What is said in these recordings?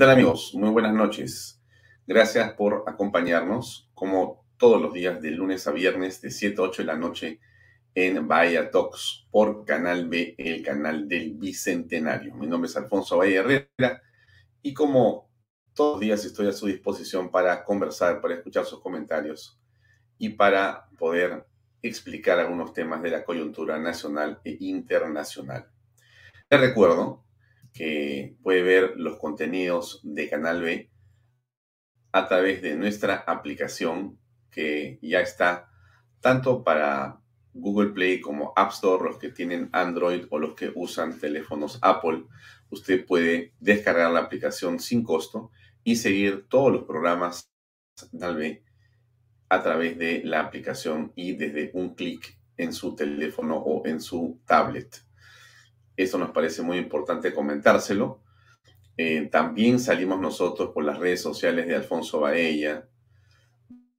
tal amigos? Muy buenas noches. Gracias por acompañarnos como todos los días de lunes a viernes de 7 a 8 de la noche en Bahía Talks por Canal B, el canal del Bicentenario. Mi nombre es Alfonso Valle Herrera y como todos los días estoy a su disposición para conversar, para escuchar sus comentarios y para poder explicar algunos temas de la coyuntura nacional e internacional. Les recuerdo que puede ver los contenidos de Canal B a través de nuestra aplicación que ya está tanto para Google Play como App Store, los que tienen Android o los que usan teléfonos Apple. Usted puede descargar la aplicación sin costo y seguir todos los programas Canal B a través de la aplicación y desde un clic en su teléfono o en su tablet. Eso nos parece muy importante comentárselo. Eh, también salimos nosotros por las redes sociales de Alfonso Baella,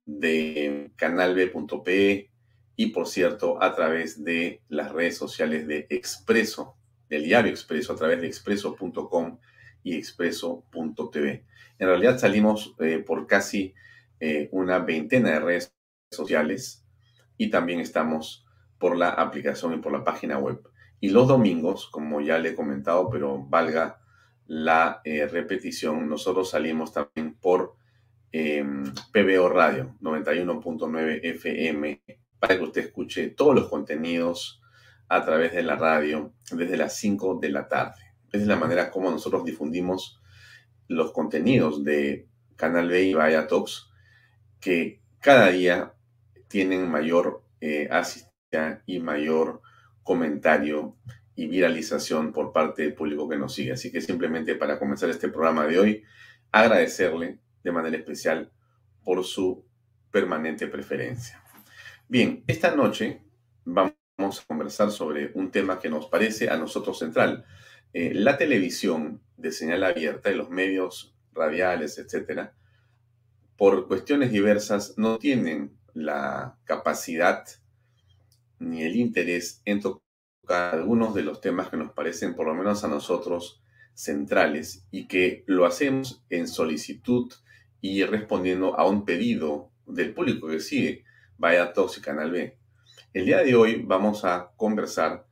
de canalb.pe y, por cierto, a través de las redes sociales de Expreso, del diario Expreso, a través de expreso.com y expreso.tv. En realidad salimos eh, por casi eh, una veintena de redes sociales y también estamos por la aplicación y por la página web. Y los domingos, como ya le he comentado, pero valga la eh, repetición, nosotros salimos también por eh, PBO Radio 91.9 FM para que usted escuche todos los contenidos a través de la radio desde las 5 de la tarde. Es la manera como nosotros difundimos los contenidos de Canal B y Vaya Talks, que cada día tienen mayor eh, asistencia y mayor comentario y viralización por parte del público que nos sigue. Así que simplemente para comenzar este programa de hoy, agradecerle de manera especial por su permanente preferencia. Bien, esta noche vamos a conversar sobre un tema que nos parece a nosotros central. Eh, la televisión de señal abierta y los medios radiales, etcétera, por cuestiones diversas no tienen la capacidad ni el interés en tocar algunos de los temas que nos parecen, por lo menos a nosotros, centrales y que lo hacemos en solicitud y respondiendo a un pedido del público que sigue Vaya Talks y Canal B. El día de hoy vamos a conversar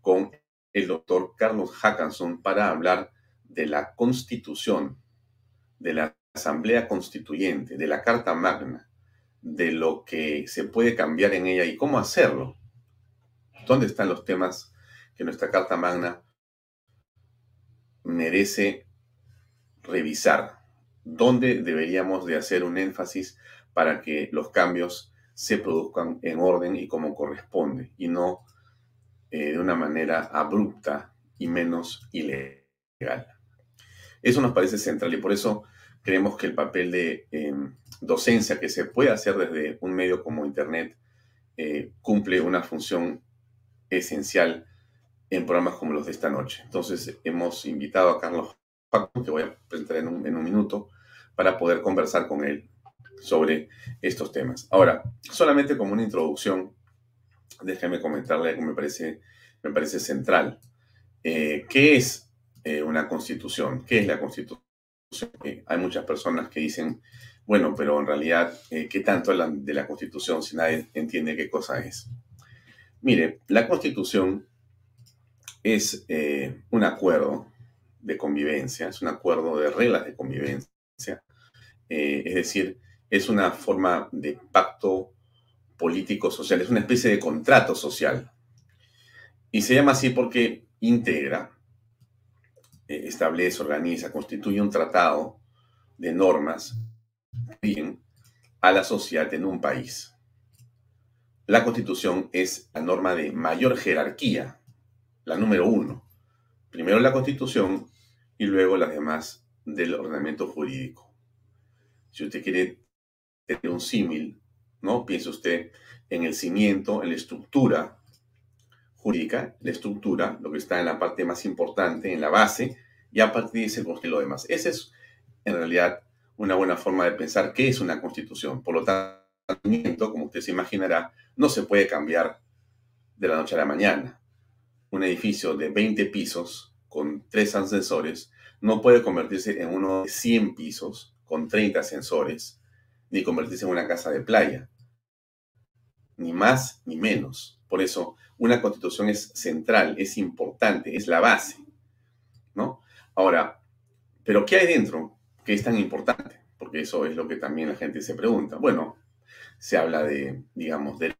con el doctor Carlos Hackanson para hablar de la constitución, de la Asamblea Constituyente, de la Carta Magna, de lo que se puede cambiar en ella y cómo hacerlo. ¿Dónde están los temas que nuestra Carta Magna merece revisar? ¿Dónde deberíamos de hacer un énfasis para que los cambios se produzcan en orden y como corresponde y no eh, de una manera abrupta y menos ilegal? Eso nos parece central y por eso creemos que el papel de em, docencia que se puede hacer desde un medio como Internet eh, cumple una función esencial en programas como los de esta noche. Entonces hemos invitado a Carlos Paco, que voy a presentar en un, minuto, para poder conversar con él sobre estos temas. Ahora, solamente como una introducción, déjeme comentarle que me parece, me parece central. Eh, ¿Qué es eh, una constitución? ¿Qué es la constitución? Eh, hay muchas personas que dicen, bueno, pero en realidad, ¿qué tanto de la constitución si nadie entiende qué cosa es? Mire, la constitución es eh, un acuerdo de convivencia, es un acuerdo de reglas de convivencia, eh, es decir, es una forma de pacto político-social, es una especie de contrato social. Y se llama así porque integra, eh, establece, organiza, constituye un tratado de normas que a la sociedad en un país. La constitución es la norma de mayor jerarquía, la número uno. Primero la constitución y luego las demás del ordenamiento jurídico. Si usted quiere tener un símil, ¿no? Piense usted en el cimiento, en la estructura jurídica, la estructura, lo que está en la parte más importante, en la base, y a partir de ese construye lo demás. Esa es, en realidad, una buena forma de pensar qué es una constitución. Por lo tanto, como usted se imaginará, no se puede cambiar de la noche a la mañana. Un edificio de 20 pisos con tres ascensores no puede convertirse en uno de 100 pisos con 30 ascensores, ni convertirse en una casa de playa. Ni más ni menos. Por eso, una constitución es central, es importante, es la base. ¿No? Ahora, ¿pero qué hay dentro que es tan importante? Porque eso es lo que también la gente se pregunta. Bueno, se habla de, digamos, de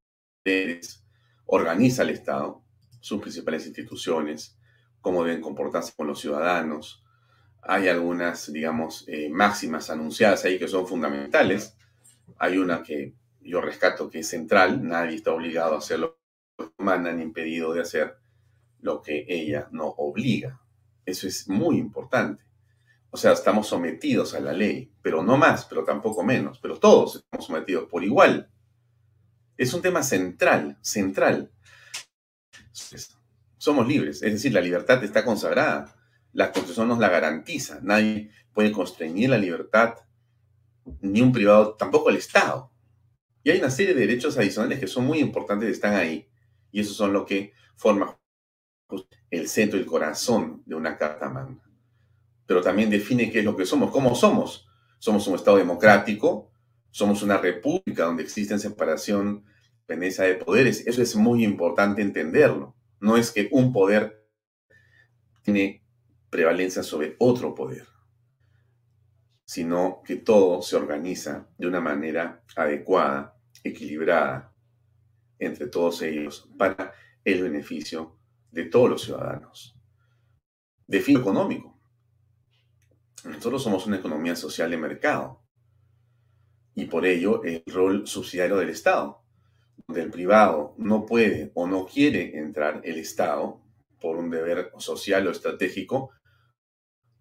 organiza el Estado, sus principales instituciones, cómo deben comportarse con los ciudadanos. Hay algunas, digamos, eh, máximas anunciadas ahí que son fundamentales. Hay una que yo rescato que es central, nadie está obligado a hacer lo que mandan impedido de hacer lo que ella no obliga. Eso es muy importante. O sea, estamos sometidos a la ley, pero no más, pero tampoco menos, pero todos estamos sometidos por igual. Es un tema central, central. Somos libres, es decir, la libertad está consagrada. La Constitución nos la garantiza. Nadie puede constreñir la libertad, ni un privado, tampoco el Estado. Y hay una serie de derechos adicionales que son muy importantes y están ahí. Y esos son lo que forma el centro el corazón de una Carta Magna. Pero también define qué es lo que somos, cómo somos. Somos un Estado democrático, somos una república donde existe separación, de poderes. Eso es muy importante entenderlo. No es que un poder tiene prevalencia sobre otro poder, sino que todo se organiza de una manera adecuada, equilibrada entre todos ellos para el beneficio de todos los ciudadanos. De fin económico. Nosotros somos una economía social de mercado y por ello el rol subsidiario del Estado, donde el privado no puede o no quiere entrar, el Estado, por un deber social o estratégico,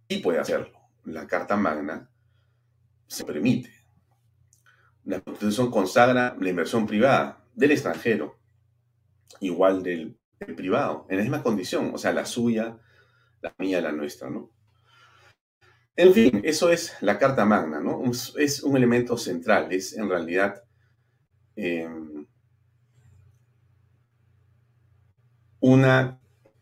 y puede hacerlo. La Carta Magna se permite. La Constitución consagra la inversión privada del extranjero, igual del, del privado, en la misma condición, o sea, la suya, la mía, la nuestra, ¿no? En fin, eso es la Carta Magna, ¿no? Es un elemento central, es en realidad em, una,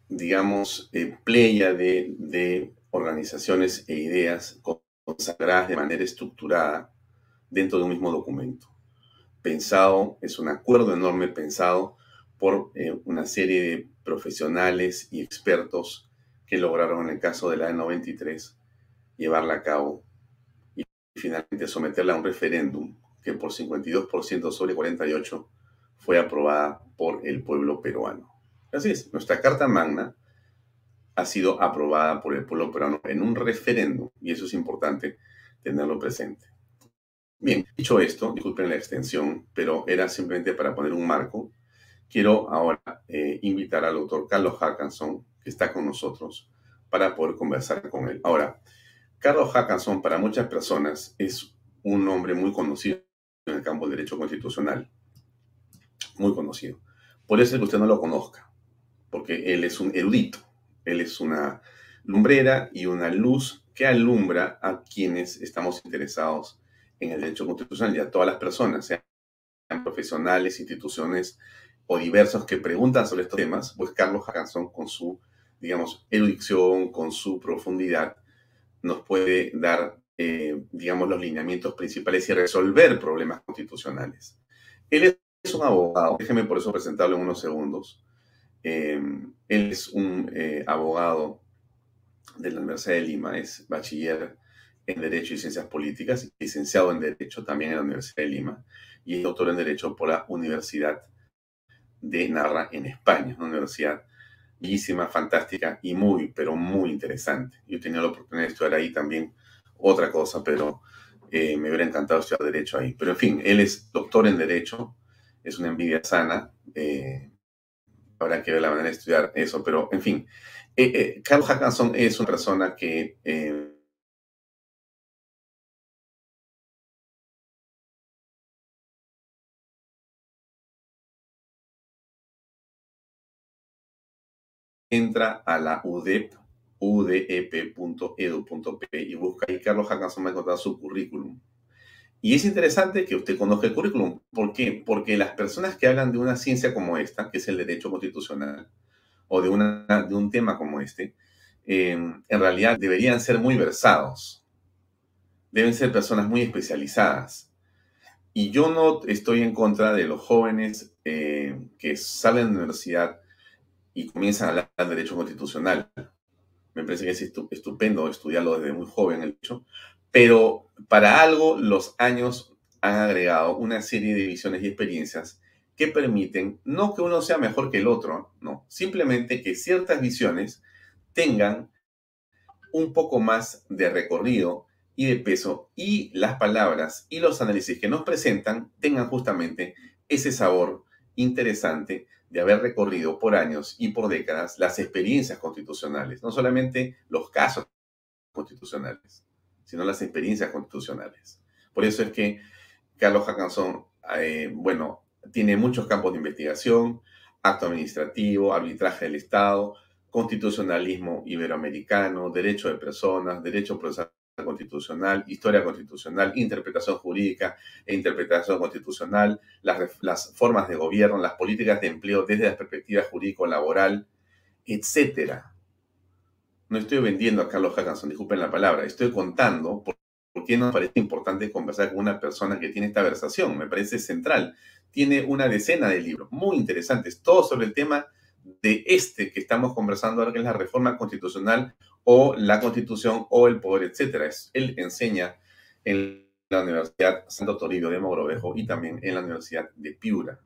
digamos, eh, playa de, organizaciones e ideas consagradas de manera estructurada dentro de un mismo documento. Pensado, es un acuerdo enorme pensado por eh, una serie de profesionales y expertos que lograron en el caso de la E93 llevarla a cabo y finalmente someterla a un referéndum que por 52% sobre 48 fue aprobada por el pueblo peruano. Así es, nuestra Carta Magna ha sido aprobada por el pueblo peruano en un referéndum y eso es importante tenerlo presente. Bien, dicho esto, disculpen la extensión, pero era simplemente para poner un marco. Quiero ahora eh, invitar al doctor Carlos Hackanson, que está con nosotros, para poder conversar con él. Ahora, Carlos Hackanson para muchas personas es un hombre muy conocido en el campo del derecho constitucional. Muy conocido. Por eso es que usted no lo conozca, porque él es un erudito, él es una lumbrera y una luz que alumbra a quienes estamos interesados en el derecho constitucional y a todas las personas, sean profesionales, instituciones o diversos que preguntan sobre estos temas, pues Carlos Hackanson con su, digamos, erudición, con su profundidad, nos puede dar, eh, digamos, los lineamientos principales y resolver problemas constitucionales. Él es un abogado, déjeme por eso presentarlo en unos segundos. Eh, él es un eh, abogado de la Universidad de Lima, es bachiller en Derecho y Ciencias Políticas, licenciado en Derecho también en la Universidad de Lima y es doctor en Derecho por la Universidad de Narra en España, una universidad bellísima, fantástica y muy, pero muy interesante. Yo tenido la oportunidad de estudiar ahí también otra cosa, pero eh, me hubiera encantado estudiar Derecho ahí. Pero en fin, él es doctor en Derecho, es una envidia sana. Eh, habrá que ver la manera de estudiar eso, pero en fin. Eh, Carlos Hackanson es una persona que entra a la UDEP, udep.edu.p y busca ahí Carlos Hackanson va a encontrar su currículum. Y es interesante que usted conozca el currículum. ¿Por qué? Porque las personas que hablan de una ciencia como esta, que es el derecho constitucional, o de, una, de un tema como este, en realidad deberían ser muy versados. Deben ser personas muy especializadas. Y yo no estoy en contra de los jóvenes eh, que salen de la universidad y comienzan a hablar de derecho constitucional. Me parece que es estupendo estudiarlo desde muy joven el hecho, pero para algo los años han agregado una serie de visiones y experiencias que permiten no que uno sea mejor que el otro, no, simplemente que ciertas visiones tengan un poco más de recorrido y de peso y las palabras y los análisis que nos presentan tengan justamente ese sabor interesante de haber recorrido por años y por décadas las experiencias constitucionales, no solamente los casos constitucionales, sino las experiencias constitucionales. Por eso es que Carlos Hackanson, eh, bueno, tiene muchos campos de investigación, acto administrativo, arbitraje del Estado, constitucionalismo iberoamericano, derecho de personas, derecho procesal constitucional, historia constitucional, interpretación jurídica e interpretación constitucional, las, formas de gobierno, las políticas de empleo desde la perspectiva jurídico-laboral, etcétera. No estoy vendiendo a Carlos Hackanson, disculpen la palabra, estoy contando por, por qué nos parece importante conversar con una persona que tiene esta versación, me parece central. Tiene una decena de libros muy interesantes, todos sobre el tema de este que estamos conversando ahora, que es la reforma constitucional o la constitución o el poder, etcétera. Él enseña en la Universidad Santo Toribio de Mogrovejo y también en la Universidad de Piura.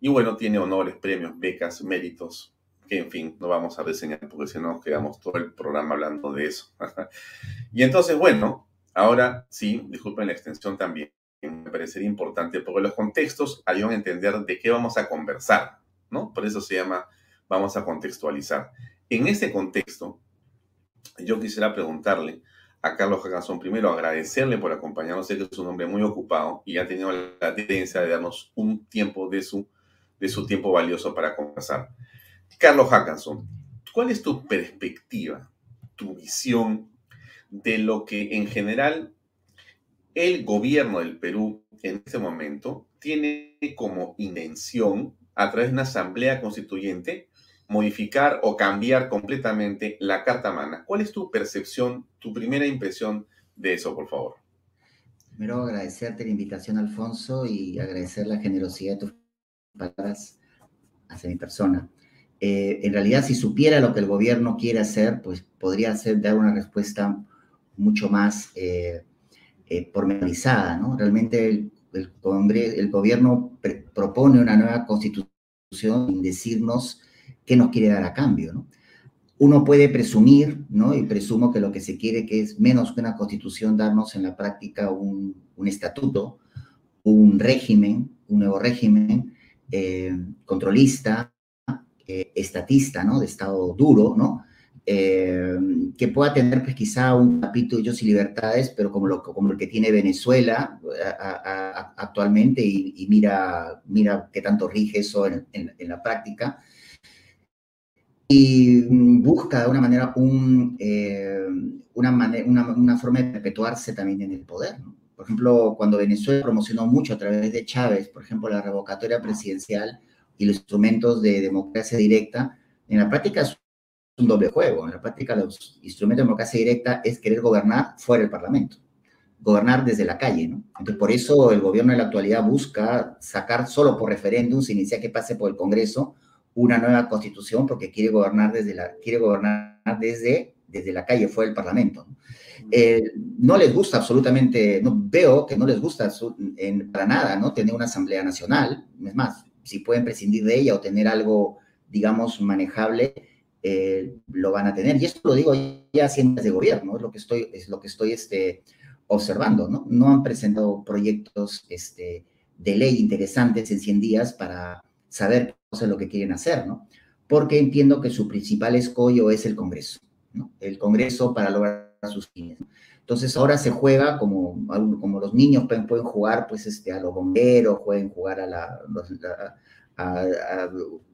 Y bueno, tiene honores, premios, becas, méritos, que en fin, no vamos a reseñar porque si no nos quedamos todo el programa hablando de eso. y entonces, bueno, ahora sí, disculpen la extensión también, me parecería importante porque los contextos ayudan a entender de qué vamos a conversar, ¿no? Por eso se llama vamos a contextualizar. En ese contexto, yo quisiera preguntarle a Carlos Hackanson primero, agradecerle por acompañarnos, sé que es un hombre muy ocupado y ha tenido la tendencia de darnos un tiempo de su, de su tiempo valioso para conversar. Carlos Hackanson, ¿cuál es tu perspectiva, tu visión de lo que en general el gobierno del Perú en este momento tiene como intención a través de una asamblea constituyente modificar o cambiar completamente la Carta Magna. ¿Cuál es tu percepción, tu primera impresión de eso, por favor? Primero agradecerte la invitación, Alfonso, y agradecer la generosidad de tus palabras hacia mi persona. Eh, en realidad, si supiera lo que el gobierno quiere hacer, pues podría hacer, dar una respuesta mucho más eh, eh, pormenorizada, ¿no? Realmente el, el, el gobierno propone una nueva constitución sin decirnos qué nos quiere dar a cambio, ¿no? Uno puede presumir, ¿no? Y presumo que lo que se quiere que es menos que una constitución, darnos en la práctica un, estatuto, un régimen, un nuevo régimen eh, controlista, eh, estatista, ¿no? De Estado duro, ¿no? Eh, que pueda tener pues quizá un capítulo de y libertades, pero como, lo, como el que tiene Venezuela actualmente y, mira, mira qué tanto rige eso en, en la práctica y mm, busca de alguna manera un, eh, una, una, una, forma de perpetuarse también en el poder. Por ejemplo, cuando Venezuela promocionó mucho a través de Chávez, por ejemplo, la revocatoria presidencial y los instrumentos de democracia directa, en la práctica es un doble juego. En la práctica los instrumentos de democracia directa es querer gobernar fuera del Parlamento, gobernar desde la calle. ¿no? Entonces, por eso el gobierno en la actualidad busca sacar solo por referéndum, sin iniciar que pase por el Congreso, una nueva constitución porque quiere gobernar desde la, quiere gobernar desde, desde la calle, fue el Parlamento. Eh, no les gusta absolutamente, no, veo que no les gusta en, para nada, ¿no? Tener una Asamblea Nacional, es más, si pueden prescindir de ella o tener algo, digamos, manejable, eh, lo van a tener. Y esto lo digo ya haciendo de gobierno, es lo que estoy, es lo que estoy este, observando, ¿no? No han presentado proyectos este, de ley interesantes en 100 días para saber lo que quieren hacer, ¿no? Porque entiendo que su principal escollo es el Congreso, ¿no? El Congreso para lograr sus fines. Entonces ahora se juega como, como los niños pueden, pueden jugar pues este, a los bomberos, pueden jugar a, la, a,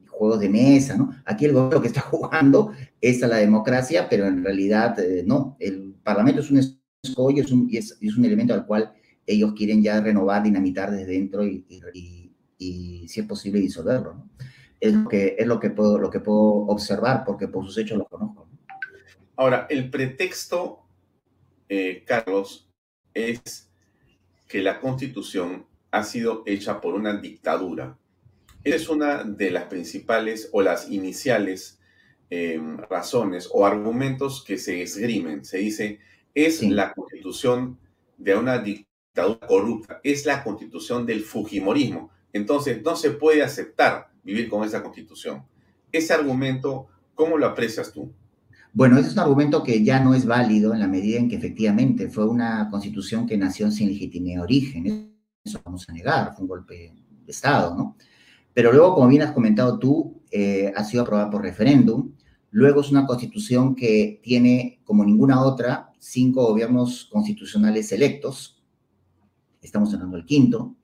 juegos de mesa, ¿no? Aquí el gobierno que está jugando es a la democracia, pero en realidad eh, no. El Parlamento es un escollo es un, es, es, un elemento al cual ellos quieren ya renovar, dinamitar desde dentro y, y si es posible disolverlo. ¿no? Es, lo que, es lo, que puedo, lo que puedo observar porque por sus hechos lo conozco. Ahora, el pretexto, eh, Carlos, es que la constitución ha sido hecha por una dictadura. Es una de las principales o las iniciales em, razones o argumentos que se esgrimen. Se dice, es la constitución de una dictadura corrupta, es la constitución del Fujimorismo. Entonces, no se puede aceptar vivir con esa constitución. Ese argumento, ¿cómo lo aprecias tú? Bueno, ese es un argumento que ya no es válido en la medida en que efectivamente fue una constitución que nació sin legitimidad de origen. Eso vamos a negar, fue un golpe de Estado, ¿no? Pero luego, como bien has comentado tú, eh, ha sido aprobada por referéndum. Luego es una constitución que tiene, como ninguna otra, cinco gobiernos constitucionales electos. Estamos hablando del quinto,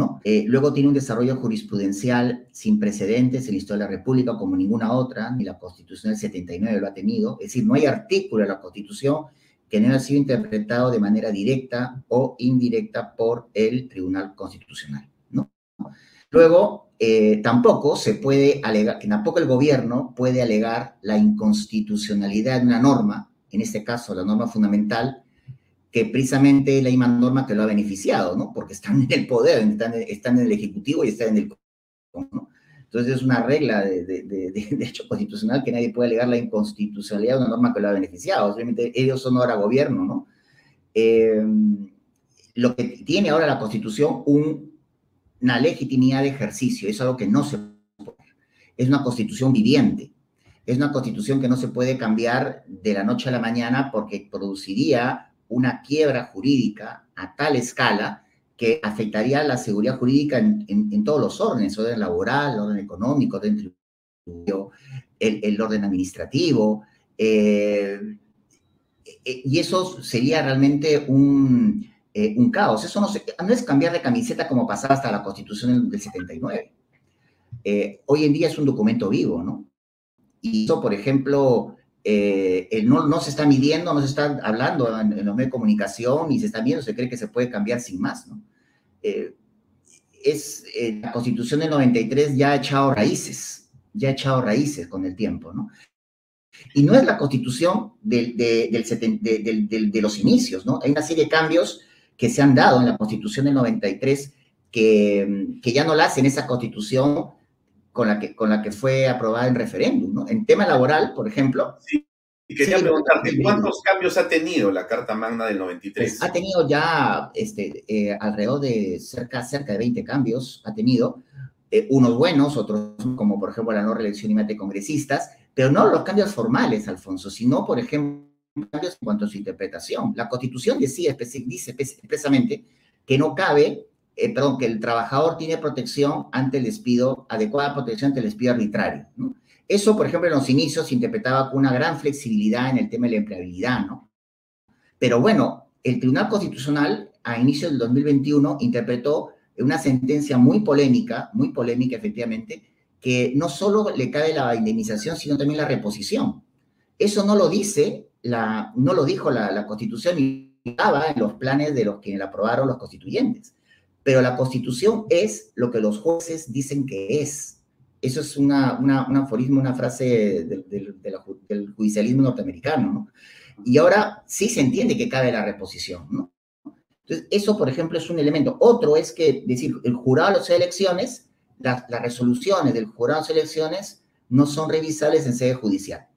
¿no? Eh, luego tiene un desarrollo jurisprudencial sin precedentes en la historia de la República, como ninguna otra, ni la Constitución del 79 lo ha tenido. Es decir, no hay artículo de la Constitución que no haya sido interpretado de manera directa o indirecta por el Tribunal Constitucional, ¿no? Luego, eh, tampoco se puede alegar, que tampoco el gobierno puede alegar la inconstitucionalidad de una norma, en este caso la norma fundamental, que precisamente es la misma norma que lo ha beneficiado, ¿no? Porque están en el poder, están, en el Ejecutivo y están en el... ¿no? Entonces es una regla de, hecho constitucional que nadie puede alegar la inconstitucionalidad de una norma que lo ha beneficiado. Obviamente ellos son ahora gobierno, ¿no? Eh, lo que tiene ahora la Constitución una legitimidad de ejercicio, es algo que no se puede. Es una Constitución viviente. Es una Constitución que no se puede cambiar de la noche a la mañana porque produciría una quiebra jurídica a tal escala que afectaría la seguridad jurídica en, todos los órdenes, orden laboral, orden económico, orden el, orden administrativo. Eh, eh, y eso sería realmente un, eh, un caos. Eso no, no, es cambiar de camiseta como pasaba hasta la constitución del 79. hoy en día es un documento vivo, ¿no? Y eso, por ejemplo, eh, no, se está midiendo, no se está hablando en, los medios de comunicación y se está viendo, se cree que se puede cambiar sin más. Eh, es, eh, la constitución del 93 ya ha echado raíces, ya ha echado raíces con el tiempo, ¿no? Y no es la constitución del, de los inicios, ¿no? Hay una serie de cambios que se han dado en la constitución del 93 que, que ya no la hacen esa constitución con la que, con la que fue aprobada en referéndum. ¿no? En tema laboral, por ejemplo. Sí. Y quería preguntarte, ¿cuántos cambios ha tenido la Carta Magna del 93? Pues, ha tenido ya este, eh, alrededor de cerca, cerca de 20 cambios, ha tenido, eh, unos buenos, otros como por ejemplo la no reelección y de congresistas, pero no los cambios formales, Alfonso, sino por ejemplo cambios en cuanto a su interpretación. La Constitución decía, dice expresamente que no cabe eh, perdón, que el trabajador tiene protección ante el despido, adecuada protección ante el despido arbitrario. Eso, por ejemplo, en los inicios se interpretaba con una gran flexibilidad en el tema de la empleabilidad, ¿no? Pero bueno, el Tribunal Constitucional a inicios del 2021 interpretó una sentencia muy polémica, muy polémica efectivamente, que no solo le cabe la indemnización, sino también la reposición. Eso no lo dice, la, no lo dijo la, la Constitución y estaba en los planes de los que la aprobaron los constituyentes pero la constitución es lo que los jueces dicen que es. Eso es una, una, un aforismo, una frase del judicialismo norteamericano, ¿no? Y ahora sí se entiende que cabe la reposición, ¿no? Entonces, eso, por ejemplo, es un elemento. Otro es que, decir, el jurado de las elecciones, las resoluciones del jurado de las elecciones no son revisables en sede judicial.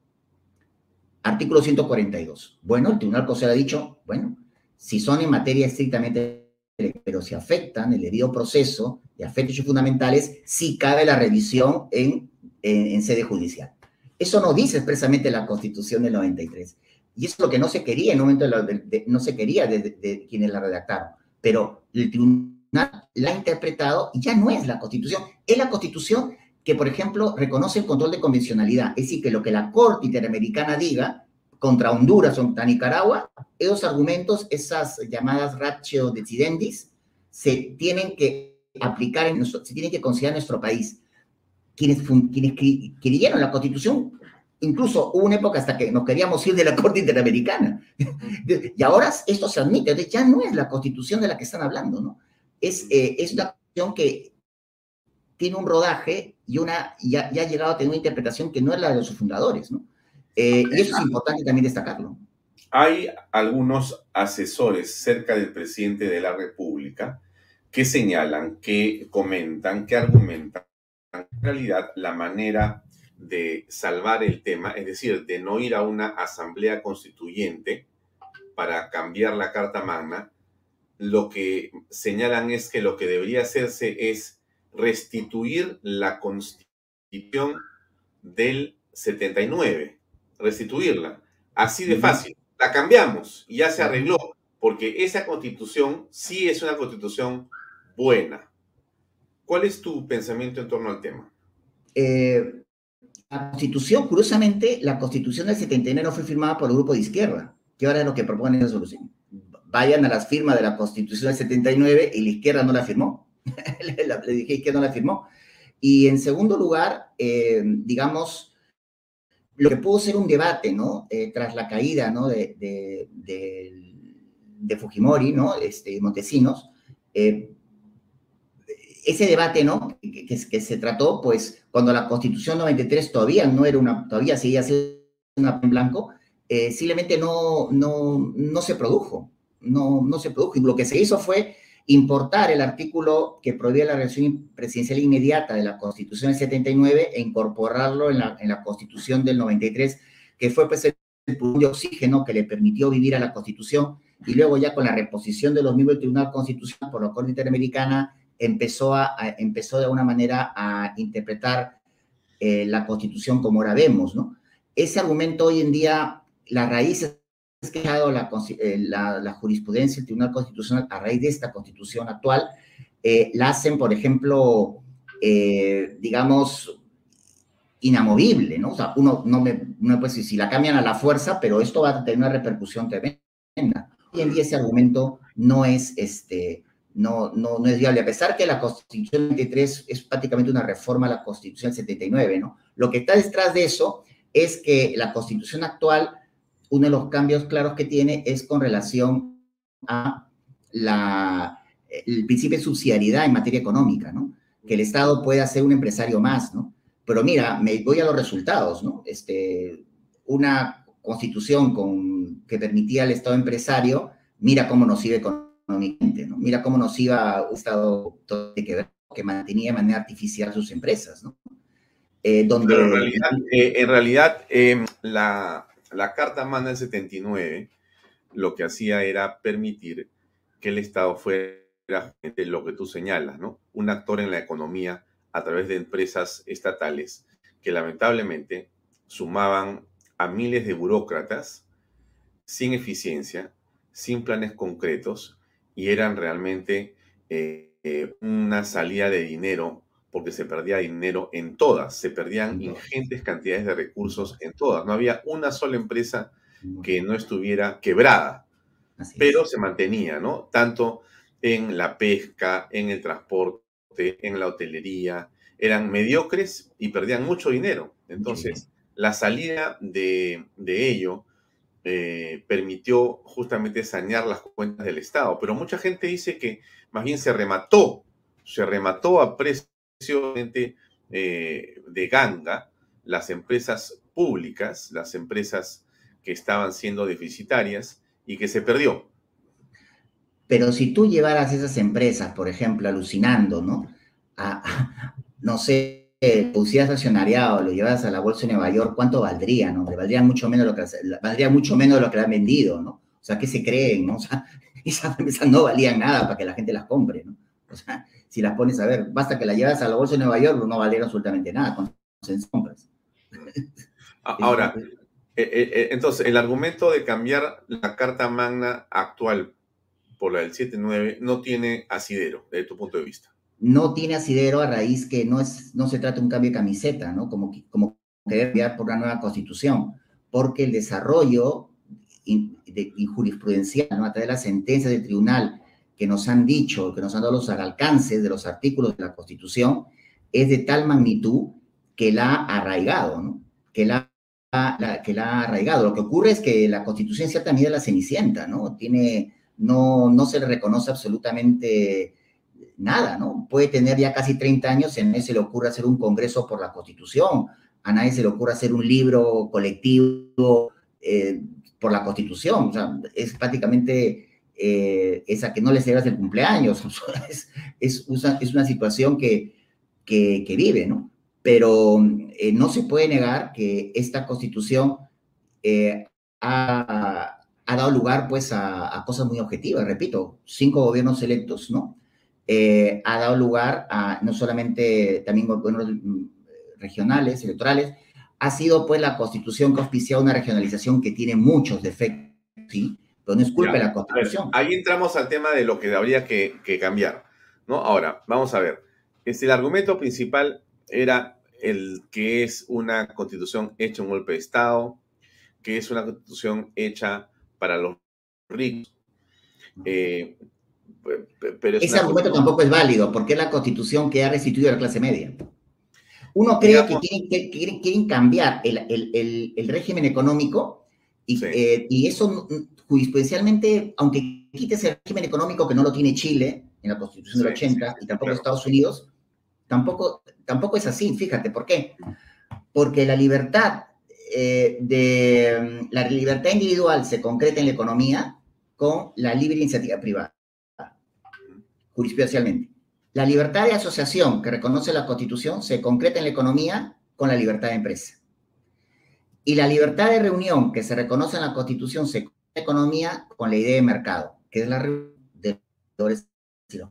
Artículo 142. Bueno, el Tribunal Constitucional ha dicho, bueno, si son en materia estrictamente pero si afectan el debido proceso de afectos fundamentales, sí cabe la revisión en, sede judicial. Eso no dice expresamente la Constitución del 93. Y eso es lo que no se quería en un momento, de no se quería de, quienes la redactaron. Pero el tribunal la ha interpretado y ya no es la Constitución. Es la Constitución que, por ejemplo, reconoce el control de convencionalidad. Es decir, que lo que la Corte Interamericana diga contra Honduras contra Nicaragua, esos argumentos, esas llamadas ratio decidendis, se tienen que aplicar, en nuestro, se tienen que considerar en nuestro país. Quienes, quienes creyeron la Constitución, incluso hubo una época hasta que nos queríamos ir de la Corte Interamericana. y ahora esto se admite, entonces ya no es la Constitución de la que están hablando, ¿no? Es, eh, es una Constitución que tiene un rodaje y, una, ya, ya ha llegado a tener una interpretación que no es la de sus fundadores, ¿no? Eh, y eso es importante también destacarlo. Hay algunos asesores cerca del presidente de la República que señalan, que comentan, que argumentan en realidad la manera de salvar el tema, es decir, de no ir a una asamblea constituyente para cambiar la Carta Magna, lo que señalan es que lo que debería hacerse es restituir la constitución del 79, restituirla, así de fácil. La cambiamos y ya se arregló, porque esa constitución sí es una constitución buena. ¿Cuál es tu pensamiento en torno al tema? Eh, la constitución, curiosamente, la constitución del 79 no fue firmada por el grupo de izquierda, que ahora es lo que propone la solución. Vayan a las firmas de la constitución del 79 y la izquierda no la firmó. le, dije que no la firmó. Y en segundo lugar, eh, digamos, lo que pudo ser un debate, ¿no? Eh, tras la caída, ¿no? De, de, de, Fujimori, ¿no? Este, Montesinos, eh, ese debate, ¿no? Que, se trató, pues, cuando la Constitución 93 todavía no era una, todavía seguía siendo una en blanco, eh, simplemente no, no, no se produjo, no, no se produjo. Y lo que se hizo fue importar el artículo que prohibía la reelección presidencial inmediata de la Constitución del 79 e incorporarlo en la, en la Constitución del 93, que fue pues el pulmón de oxígeno que le permitió vivir a la Constitución, y luego ya con la reposición de los miembros del Tribunal Constitucional por la Corte Interamericana, empezó, a, empezó de alguna manera a interpretar eh, la Constitución como ahora vemos, ¿no? Ese argumento hoy en día, las raíces que ha dado eh, la, la, jurisprudencia del Tribunal Constitucional a raíz de esta constitución actual, eh, la hacen, por ejemplo, eh, digamos, inamovible, ¿no? O sea, uno no me, no puede decir si la cambian a la fuerza, pero esto va a tener una repercusión tremenda. Hoy en día ese argumento no es, este, no, no, no es viable, a pesar que la Constitución 23 es prácticamente una reforma a la Constitución 79, ¿no? Lo que está detrás de eso es que la Constitución actual uno de los cambios claros que tiene es con relación a la, el principio de subsidiariedad en materia económica, ¿no? Que el Estado pueda ser un empresario más, ¿no? Pero mira, me voy a los resultados, ¿no? Este, una constitución con, que permitía al Estado empresario, mira cómo nos iba económicamente, ¿no? Mira cómo nos iba un Estado que, que mantenía de manera artificial sus empresas, ¿no? Eh, donde, Pero en realidad, eh, eh, la, la Carta Magna del 79 lo que hacía era permitir que el Estado fuera lo que tú señalas, ¿no? Un actor en la economía a través de empresas estatales que lamentablemente sumaban a miles de burócratas sin eficiencia, sin planes concretos y eran realmente eh, eh, una salida de dinero porque se perdía dinero en todas, se perdían ingentes cantidades de recursos en todas. No había una sola empresa que no estuviera quebrada, pero se mantenía, ¿no? Tanto en la pesca, en el transporte, en la hotelería, eran mediocres y perdían mucho dinero. Entonces, la salida de, ello eh, permitió justamente sanear las cuentas del Estado, pero mucha gente dice que más bien se remató, se remató a precios eh, de ganga las empresas públicas, las empresas que estaban siendo deficitarias y que se perdió. Pero si tú llevaras esas empresas, por ejemplo, alucinando, ¿no? no sé, pusieras accionariado, lo llevas a la bolsa de Nueva York, ¿cuánto valdría, no? valdría mucho menos lo que valdría mucho menos de lo que le han vendido, ¿no? O sea, ¿qué se creen? O sea, esas empresas no valían nada para que la gente las compre, ¿no? O sea, si las pones a ver, basta que la llevas a la bolsa de Nueva York, no valdría absolutamente nada con compras. Ahora, eh, eh, eh, entonces, el argumento de cambiar la Carta Magna actual por la del 7-9 no tiene asidero, desde tu punto de vista. No tiene asidero a raíz que no, es, no se trata de un cambio de camiseta, ¿no? Como, como querer enviar por una nueva constitución, porque el desarrollo de, jurisprudencial, ¿no? a través de las sentencias del tribunal que nos han dicho, que nos han dado los alcances de los artículos de la Constitución, es de tal magnitud que la ha arraigado, ¿no? Que la, que la ha arraigado. Lo que ocurre es que la Constitución en cierta medida la cenicienta, ¿no? Tiene, no, no se le reconoce absolutamente nada, ¿no? Puede tener ya casi 30 años, en ese le ocurre hacer un congreso por la Constitución, A nadie se le ocurre hacer un libro colectivo eh, por la Constitución. O sea, es prácticamente eh, esa que no le celebras el cumpleaños. es, es, una, es, una, situación que, que, vive, ¿no? Pero eh, no se puede negar que esta Constitución ha, ha, dado lugar, pues, a, a, cosas muy objetivas. Repito, cinco gobiernos electos, ¿no? ha dado lugar a no solamente también gobiernos regionales, electorales, ha sido pues la constitución que ha auspiciado una regionalización que tiene muchos defectos, ¿sí? Pero no es culpa de la constitución. ahí entramos al tema de lo que habría que, cambiar, ¿no? Ahora, vamos a ver. Este, el argumento principal era el que es una constitución hecha un golpe de Estado, que es una constitución hecha para los ricos. Eh, pero Ese argumento tampoco es válido, porque es la constitución que ha restituido a la clase media. Uno cree que quieren, cambiar el, régimen económico eh, y, eso jurisprudencialmente, aunque quites el régimen económico que no lo tiene Chile en la Constitución del 80 y tampoco Estados Unidos, tampoco, tampoco es así. Fíjate, ¿por qué? Porque la libertad, eh, de, la libertad individual se concreta en la economía con la libre iniciativa privada, jurisprudencialmente. La libertad de asociación que reconoce la Constitución se concreta en la economía con la libertad de empresa. Y la libertad de reunión que se reconoce en la Constitución se economía con la idea de mercado, que es la de los y los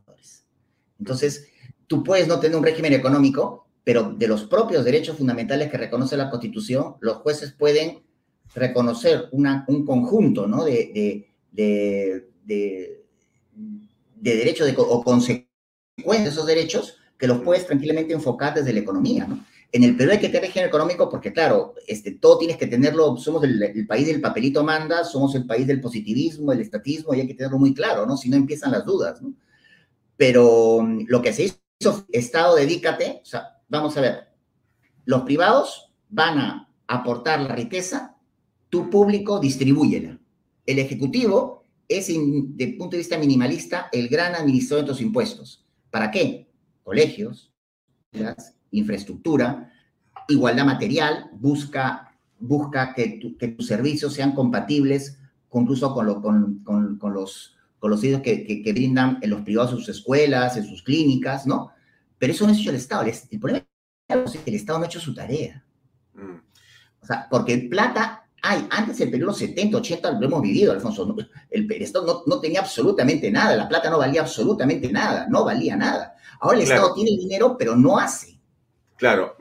Entonces, tú puedes no tener un régimen económico, pero de los propios derechos fundamentales que reconoce la Constitución, los jueces pueden reconocer un conjunto ¿no? de, de, de, derechos o consecuencias de esos derechos que los puedes tranquilamente enfocar desde la economía, ¿no? En el Perú hay que tener régimen económico porque, claro, este, todo tienes que tenerlo, somos el, país del papelito manda, somos el país del positivismo, el estatismo, y hay que tenerlo muy claro, ¿no? Si no empiezan las dudas, ¿no? Pero mm, lo que se hizo, Estado, dedícate, o sea, vamos a ver, los privados van a aportar la riqueza, tu público distribúyela. El Ejecutivo es, el punto de vista minimalista, el gran administrador de tus impuestos ¿Para qué? Colegios, infraestructura, igualdad material, busca, busca que, tus servicios sean compatibles incluso con, con, los, con los servicios que, brindan en los privados en sus escuelas, en sus clínicas, ¿no? Pero eso no es hecho el Estado. El, problema es que el Estado no ha hecho su tarea. Mm. O sea, porque plata Ay, antes el Perú, los 70, 80, lo hemos vivido, Alfonso. El Estado no, no, tenía absolutamente nada, la plata no valía absolutamente nada, no valía nada. Ahora el Estado tiene dinero, pero no hace. Claro.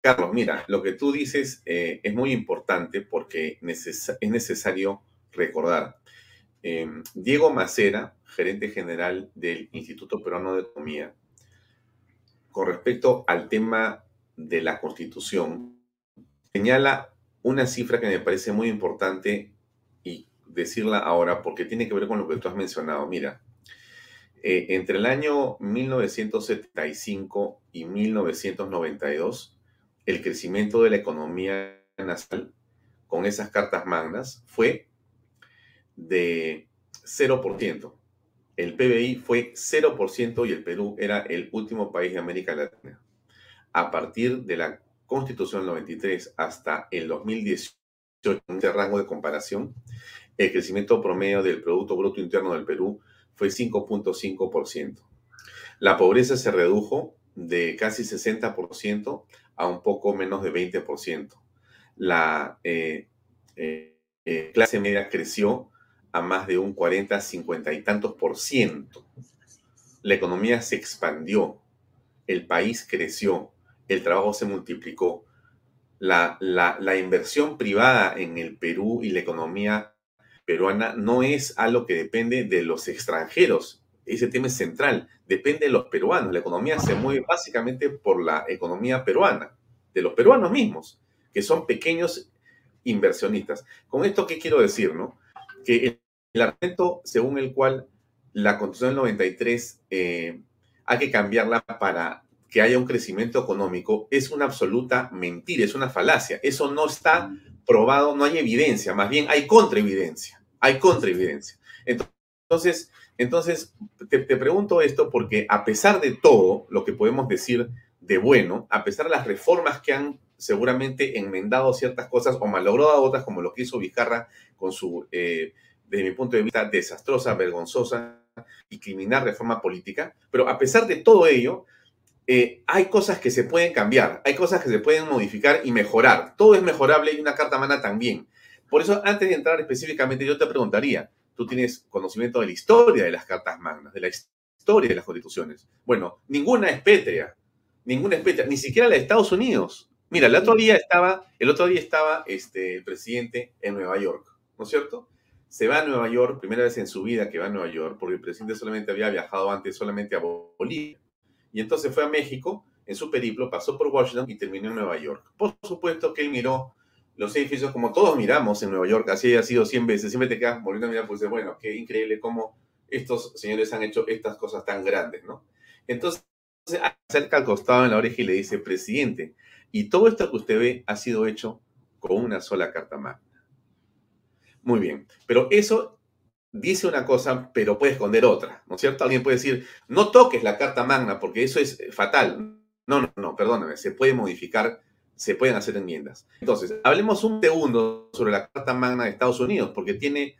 Carlos, mira, lo que tú dices eh, es muy importante porque es necesario recordar. Em, Diego Macera, gerente general del Instituto Peruano de Economía, con respecto al tema de la Constitución, señala una cifra que me parece muy importante y decirla ahora porque tiene que ver con lo que tú has mencionado. Mira, eh, entre el año 1975 y 1992, el crecimiento de la economía nacional con esas cartas magnas fue de 0%. El PBI fue 0% y el Perú era el último país de América Latina. A partir de la Constitución 93 hasta el 2018, en este rango de comparación, el crecimiento promedio del Producto Bruto Interno del Perú fue 5.5%. La pobreza se redujo de casi 60% a un poco menos de 20%. La eh, eh, eh, clase media creció a más de un 40, 50 y tantos por ciento. La economía se expandió, el país creció, el trabajo se multiplicó. La, la, inversión privada en el Perú y la economía peruana no es algo que depende de los extranjeros. Ese tema es central. Depende de los peruanos. La economía se mueve básicamente por la economía peruana, de los peruanos mismos, que son pequeños inversionistas. Con esto, ¿qué quiero decir? No? Que el, argumento según el cual la Constitución del 93 eh, hay que cambiarla para que haya un crecimiento económico es una absoluta mentira, es una falacia. Eso no está probado, no hay evidencia, más bien hay contraevidencia, hay contraevidencia. Entonces, entonces te, pregunto esto porque a pesar de todo lo que podemos decir de bueno, a pesar de las reformas que han seguramente enmendado ciertas cosas o malogrado otras, como lo que hizo Vizcarra con su, eh, desde mi punto de vista, desastrosa, vergonzosa y criminal reforma política. Pero a pesar de todo ello, eh, hay cosas que se pueden cambiar, hay cosas que se pueden modificar y mejorar. Todo es mejorable y una carta magna también. Por eso, antes de entrar específicamente, yo te preguntaría, tú tienes conocimiento de la historia de las cartas magnas, de la historia de las constituciones. Bueno, ninguna es pétrea, ninguna es pétrea, ni siquiera la de Estados Unidos. Mira, el otro día estaba, el otro día estaba este, el presidente en Nueva York, ¿no es cierto? Se va a Nueva York, primera vez en su vida que va a Nueva York, porque el presidente solamente había viajado antes solamente a Bolivia. Y entonces fue a México en su periplo, pasó por Washington y terminó en Nueva York. Por supuesto que él miró los edificios como todos miramos en Nueva York, así ha sido 100 veces, siempre te quedas volviendo a mirar, pues bueno, qué increíble cómo estos señores han hecho estas cosas tan grandes, ¿no? Entonces, acerca al costado en la oreja y le dice, presidente, y todo esto que usted ve ha sido hecho con una sola carta magna. Muy bien, pero eso dice una cosa, pero puede esconder otra, ¿no es cierto? Alguien puede decir, no toques la carta magna porque eso es fatal. No, no, no, perdóname, se puede modificar, se pueden hacer enmiendas. Entonces, hablemos un segundo sobre la carta magna de Estados Unidos, porque tiene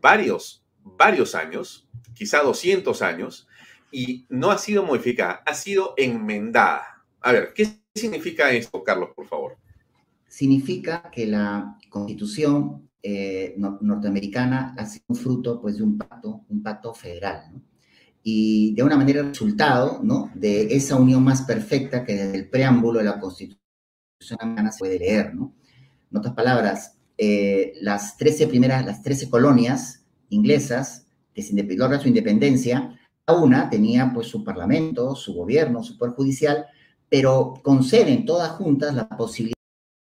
varios, varios años, quizá 200 años, y no ha sido modificada, ha sido enmendada. A ver, ¿qué significa esto, Carlos, por favor? Significa que la constitución eh, norteamericana ha sido fruto pues, de un pacto, un pacto federal, ¿no? y de una manera resultado ¿no? de esa unión más perfecta que desde el preámbulo de la Constitución americana se puede leer. ¿no? En otras palabras, eh, las 13 primeras, las 13 colonias inglesas que se logran su independencia, cada una tenía pues su parlamento, su gobierno, su poder judicial, pero conceden todas juntas la posibilidad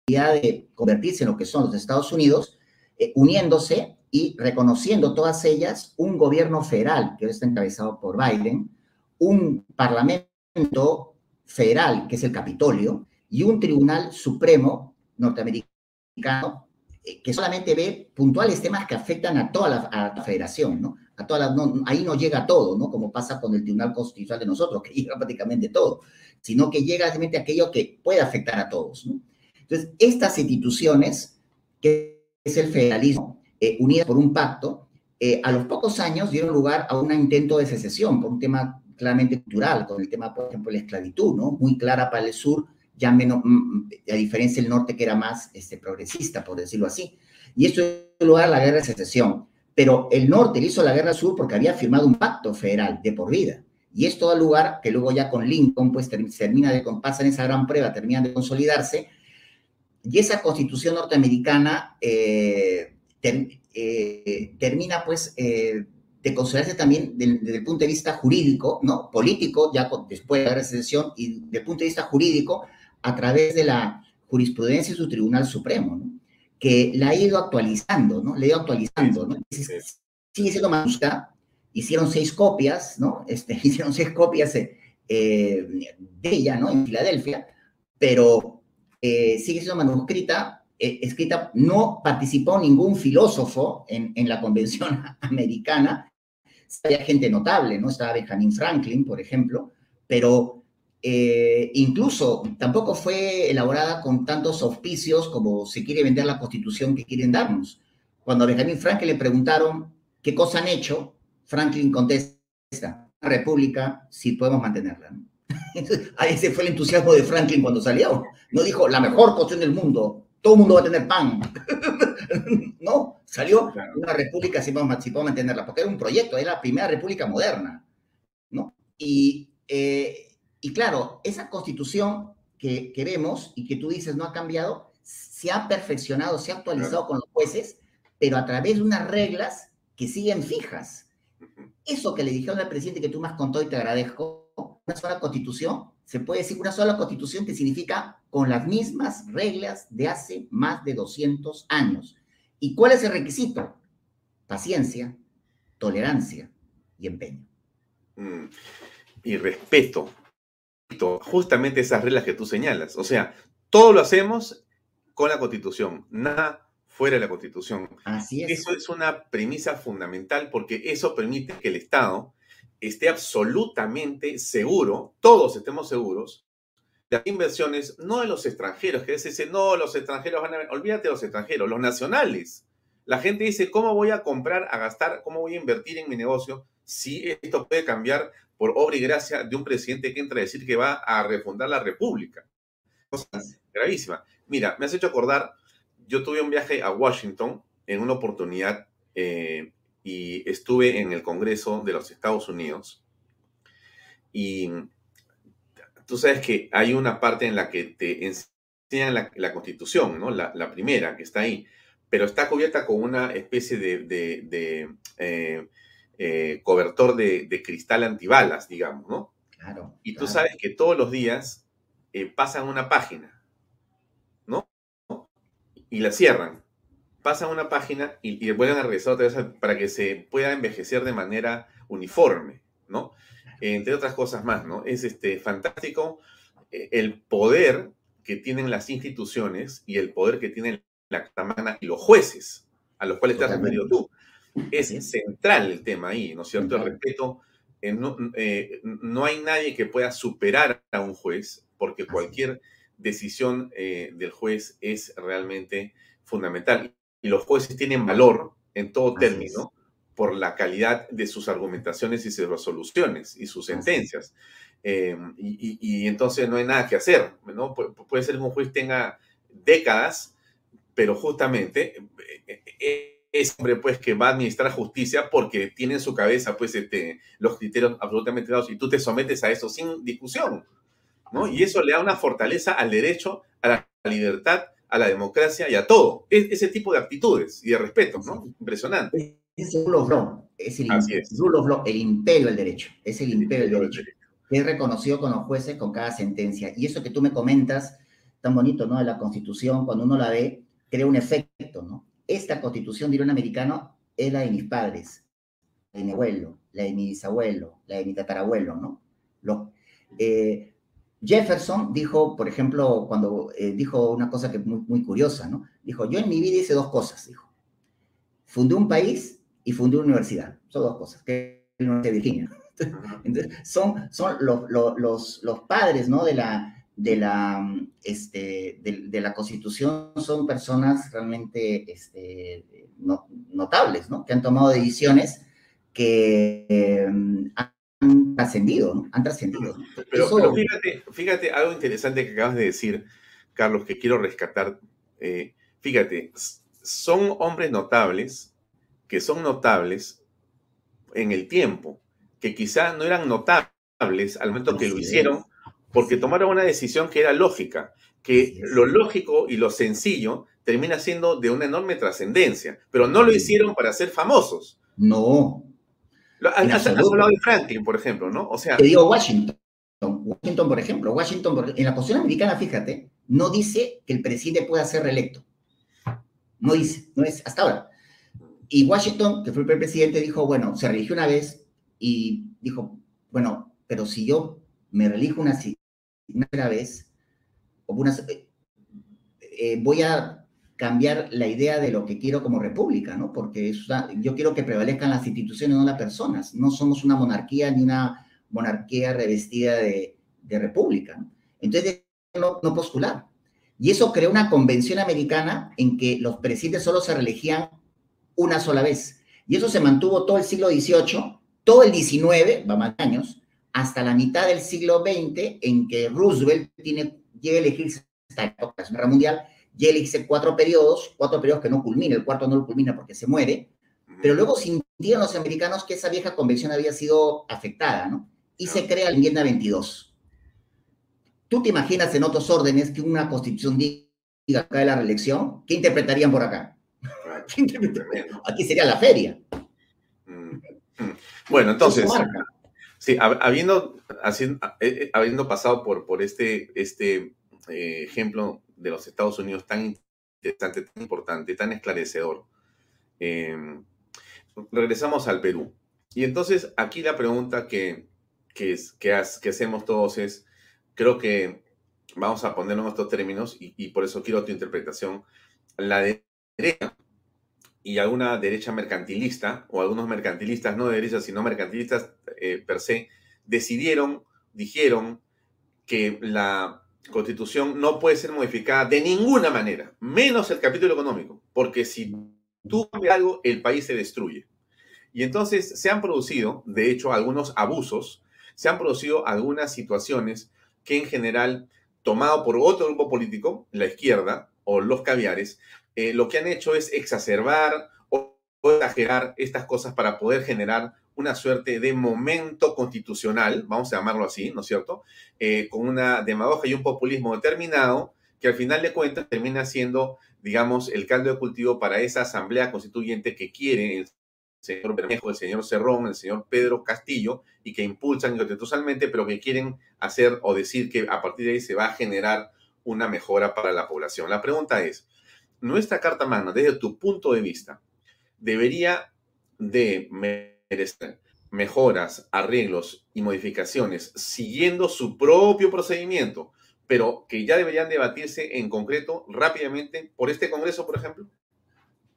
de convertirse en lo que son los Estados Unidos, eh, uniéndose y reconociendo todas ellas un gobierno federal, que está encabezado por Biden, un parlamento federal, que es el Capitolio, y un tribunal supremo norteamericano eh, que solamente ve puntuales temas que afectan a toda la, federación, ¿no? A toda ahí no llega todo, ¿no? Como pasa con el Tribunal Constitucional de nosotros, que llega prácticamente todo, sino que llega realmente aquello que puede afectar a todos, ¿no? Entonces, estas instituciones, que es el federalismo, eh, unidas por un pacto, eh, a los pocos años dieron lugar a un intento de secesión por un tema claramente cultural, con el tema, por ejemplo, de la esclavitud, ¿no? Muy clara para el sur, ya menos, mm, mm, a diferencia del norte que era más este, progresista, por decirlo así. Y esto dio lugar a la guerra de secesión. Pero el norte le hizo la guerra sur porque había firmado un pacto federal de por vida. Y esto da lugar que luego ya con Lincoln, pues termina de, pasan esa gran prueba, terminan de consolidarse. Y esa constitución norteamericana eh, eh, termina pues eh, de considerarse también desde el punto de vista jurídico, ¿no? Político, ya después de la recesión, y desde el punto de vista jurídico, a través de la jurisprudencia de su Tribunal Supremo, ¿no? Que la ha ido actualizando, ¿no? Le ha ido actualizando, ¿no? Sigue siendo manuscrita, hicieron seis copias, ¿no? Este, hicieron seis copias de ella, ¿no? En Filadelfia, pero sigue siendo manuscrita eh, escrita, no participó ningún filósofo en, la convención americana, había gente notable, ¿no? Estaba Benjamin Franklin, por ejemplo, pero eh, incluso tampoco fue elaborada con tantos auspicios como se quiere vender la constitución que quieren darnos. Cuando a Benjamin Franklin le preguntaron qué cosa han hecho, Franklin contesta, república, si podemos mantenerla. ese fue el entusiasmo de Franklin cuando salió. No dijo, la mejor constitución del mundo, todo el mundo va a tener pan. no, salió una república si podemos, mantenerla, porque era un proyecto, era la primera república moderna. ¿no? Y, eh, y claro, esa constitución que, que, vemos y que tú dices no ha cambiado, se ha perfeccionado, se ha actualizado con los jueces, pero a través de unas reglas que siguen fijas. Eso que le dijeron al presidente que tú me has contado y te agradezco, una sola constitución, se puede decir una sola constitución que significa con las mismas reglas de hace más de 200 años. ¿Y cuál es el requisito? Paciencia, tolerancia y empeño. Mm. Y respeto. Justamente esas reglas que tú señalas. O sea, todo lo hacemos con la constitución, nada fuera de la constitución. Así es. Eso es una premisa fundamental porque eso permite que el Estado esté absolutamente seguro, todos estemos seguros, las inversiones no de los extranjeros, que se dice, no, los extranjeros van a... Olvídate de los extranjeros, los nacionales. La gente dice, ¿cómo voy a comprar, a gastar, cómo voy a invertir en mi negocio si esto puede cambiar por obra y gracia de un presidente que entra a decir que va a refundar la República? Cosa gravísima. Mira, me has hecho acordar, yo tuve un viaje a Washington en una oportunidad eh, y estuve en el Congreso de los Estados Unidos y tú sabes que hay una parte en la que te enseñan la, Constitución, ¿no? La, primera que está ahí, pero está cubierta con una especie de, eh, eh, cobertor de, cristal antibalas, digamos, ¿no? Claro. Y tú sabes que todos los días eh, pasan una página, ¿no? Y la cierran. Pasan una página y, y vuelven a regresar otra vez para que se pueda envejecer de manera uniforme, ¿no? entre otras cosas más, ¿no? Es este, fantástico eh, el poder que tienen las instituciones y el poder que tienen la Cámara y los jueces, a los cuales te has referido tú. Es central el tema ahí, ¿no es cierto? El respeto. Eh, no, eh, no, hay nadie que pueda superar a un juez, porque cualquier decisión del juez es realmente fundamental. Y los jueces tienen valor en todo término por la calidad de sus argumentaciones y sus resoluciones y sus sentencias. Em, y, entonces no hay nada que hacer, ¿no? puede ser que un juez tenga décadas, pero justamente eh, eh, es hombre pues que va a administrar justicia porque tiene en su cabeza pues este, los criterios absolutamente dados y tú te sometes a eso sin discusión, ¿no? Y eso le da una fortaleza al derecho, a la libertad, a la democracia y a todo. Es, ese tipo de actitudes y de respeto, ¿no? Impresionante es el rule of law, es el, el imperio del derecho, es el, imperio del derecho, que es reconocido con los jueces con cada sentencia. Y eso que tú me comentas, tan bonito, ¿no? De la Constitución, cuando uno la ve, crea un efecto, ¿no? Esta Constitución de un americano es la de mis padres, la de mi abuelo, la de mi bisabuelo, la de mi tatarabuelo, ¿no? Lo, eh, Jefferson dijo, por ejemplo, cuando eh, dijo una cosa que es muy, muy curiosa, ¿no? Dijo, yo en mi vida hice dos cosas, dijo. Fundé un país y fundó una universidad. Son dos cosas, que es la Universidad de Virginia. Entonces, son son los, los, los, padres ¿no? de, la, de, la, este, de, la Constitución, son personas realmente este, notables, ¿no? que han tomado decisiones que em, han trascendido, ¿no? han trascendido. Pero, fíjate, fíjate algo interesante que acabas de decir, Carlos, que quiero rescatar. Eh, fíjate, son hombres notables que son notables en el tiempo, que quizá no eran notables al momento que lo hicieron, porque tomaron una decisión que era lógica, que lo lógico y lo sencillo termina siendo de una enorme trascendencia, pero no lo hicieron para ser famosos. No. Has, hablado de Franklin, por ejemplo, ¿no? O sea. Te digo Washington. Washington, por ejemplo. Washington, en la Constitución americana, fíjate, no dice que el presidente pueda ser reelecto. No dice, no es hasta ahora. Y Washington, que fue el primer presidente, dijo, bueno, se religió una vez y dijo, bueno, pero si yo me relijo una, una vez, una, eh, voy a cambiar la idea de lo que quiero como república, ¿no? Porque yo quiero que prevalezcan las instituciones, no las personas. No somos una monarquía ni una monarquía revestida de, república. ¿no? Entonces, no, no postular. Y eso creó una convención americana en que los presidentes solo se reelegían una sola vez. Y eso se mantuvo todo el siglo XVIII, todo el XIX, va más años, hasta la mitad del siglo XX, en que Roosevelt tiene, llega a elegirse, de la Guerra Mundial, llega a elegirse cuatro periodos, cuatro periodos que no culmina, el cuarto no lo culmina porque se muere, pero luego sintieron los americanos que esa vieja convención había sido afectada, ¿no? Y se crea la enmienda 22. ¿Tú te imaginas en otros órdenes que una constitución diga acá de la reelección? ¿Qué interpretarían por acá? Aquí sería la feria. Mm, mm. Bueno, entonces, sí, habiendo, eh, eh, habiendo pasado por, por este, este eh, ejemplo de los Estados Unidos tan interesante, tan importante, tan esclarecedor, em, regresamos al Perú. Y entonces aquí la pregunta que, que, que, hacemos todos es, creo que vamos a ponerlo en estos términos y, y por eso quiero tu interpretación, la derecha y alguna derecha mercantilista, o algunos mercantilistas, no de derecha, sino mercantilistas eh, per se, decidieron, dijeron que la constitución no puede ser modificada de ninguna manera, menos el capítulo económico, porque si tú cambias algo, el país se destruye. Y entonces se han producido, de hecho, algunos abusos, se han producido algunas situaciones que en general, tomado por otro grupo político, la izquierda o los caviares, eh, lo que han hecho es exacerbar exagerar estas cosas para poder generar una suerte de momento constitucional, vamos a llamarlo así, ¿no es cierto? Eh, con una demagogia y un populismo determinado que al final de cuentas termina siendo, digamos, el caldo de cultivo para esa asamblea constituyente que quiere el señor Bermejo, el señor Cerrón, el señor Pedro Castillo, y que impulsan constitucionalmente, pero que quieren hacer o decir que a partir de ahí se va a generar una mejora para la población. La pregunta es, nuestra Carta Magna, desde tu punto de vista, debería de mejoras, arreglos y modificaciones siguiendo su propio procedimiento, pero que ya deberían debatirse en concreto rápidamente por este Congreso, por ejemplo?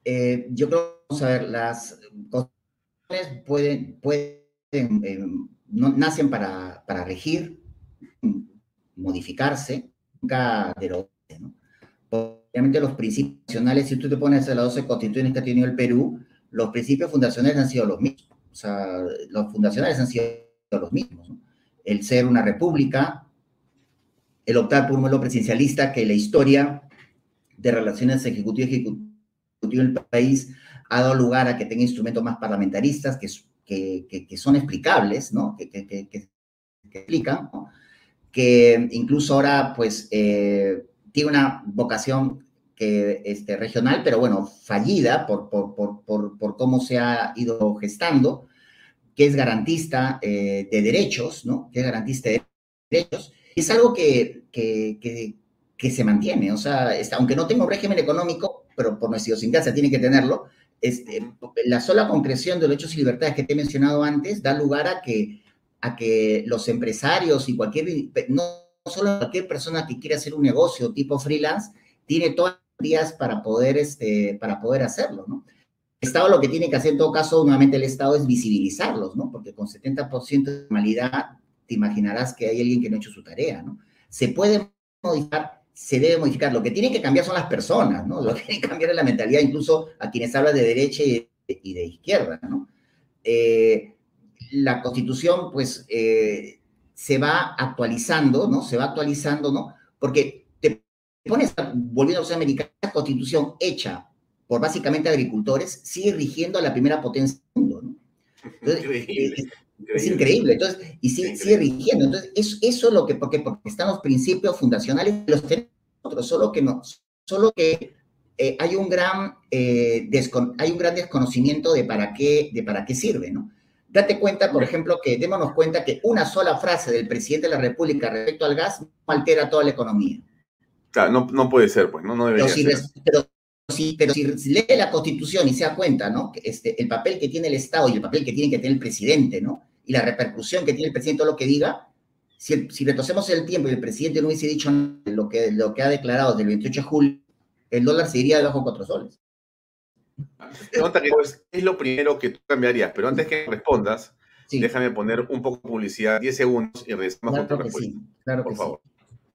Eh, yo creo, vamos a ver, las constituciones pueden, pueden no, nacen para, para regir, modificarse, nunca derogarse, ¿no? Obviamente los principios nacionales, si tú te pones a las 12 constituciones que ha tenido el Perú, los principios fundacionales han sido los mismos. O sea, los fundacionales han sido los mismos. El ser una república, el optar por un modelo presidencialista, que la historia de relaciones ejecutivo-ejecutivo en el país ha dado lugar a que tenga instrumentos más parlamentaristas que, que, que son explicables, ¿no? Que, que explican, ¿no? que incluso ahora, pues, eh, tiene una vocación que, este, regional, pero bueno, fallida por, por, por, por, cómo se ha ido gestando, que es garantista eh, de derechos, ¿no? Que es garantista de derechos. Es algo que, que, que, se mantiene, o sea, aunque no tenga un régimen económico, pero por nuestra idiosincrasia tiene que tenerlo, este, la sola concreción de derechos y libertades que te he mencionado antes da lugar a que, a que los empresarios y cualquier, no solo cualquier persona que quiera hacer un negocio tipo freelance, tiene todas las días para poder, este, para poder hacerlo, ¿no? El Estado lo que tiene que hacer en todo caso, nuevamente el Estado, es visibilizarlos, ¿no? Porque con 70% de normalidad te imaginarás que hay alguien que no ha hecho su tarea, ¿no? Se puede modificar, se debe modificar. Lo que tiene que cambiar son las personas, ¿no? Lo que tiene que cambiar es la mentalidad, incluso a quienes hablan de derecha y de, izquierda, ¿no? Eh, la Constitución, pues, eh, se va actualizando, ¿no? Se va actualizando, ¿no? Porque pones, volviendo a ser americana, la constitución hecha por básicamente agricultores sigue rigiendo a la primera potencia del mundo, ¿no? Es, increíble, entonces, y sigue, sigue rigiendo. Entonces, eso, eso es lo que, porque, porque están los principios fundacionales, los tenemos nosotros, solo que no, solo que eh, hay, un gran, eh, hay un gran desconocimiento de para qué, de para qué sirve, ¿no? Date cuenta, por ejemplo, que démonos cuenta que una sola frase del presidente de la República respecto al gas altera toda la economía no, puede ser, pues, no, no debería pero si, Pero, pero si lee la Constitución y se da cuenta, ¿no? Este, el papel que tiene el Estado y el papel que tiene que tener el presidente, ¿no? Y la repercusión que tiene el presidente todo lo que diga, si, si retrocedemos el tiempo y el presidente no hubiese dicho lo que, lo que ha declarado desde el 28 de julio, el dólar se iría debajo de cuatro soles. ¿Qué es lo primero que tú cambiarías? Pero antes que respondas, déjame poner un poco de publicidad, 10 segundos y regresamos claro con tu respuesta. claro por favor.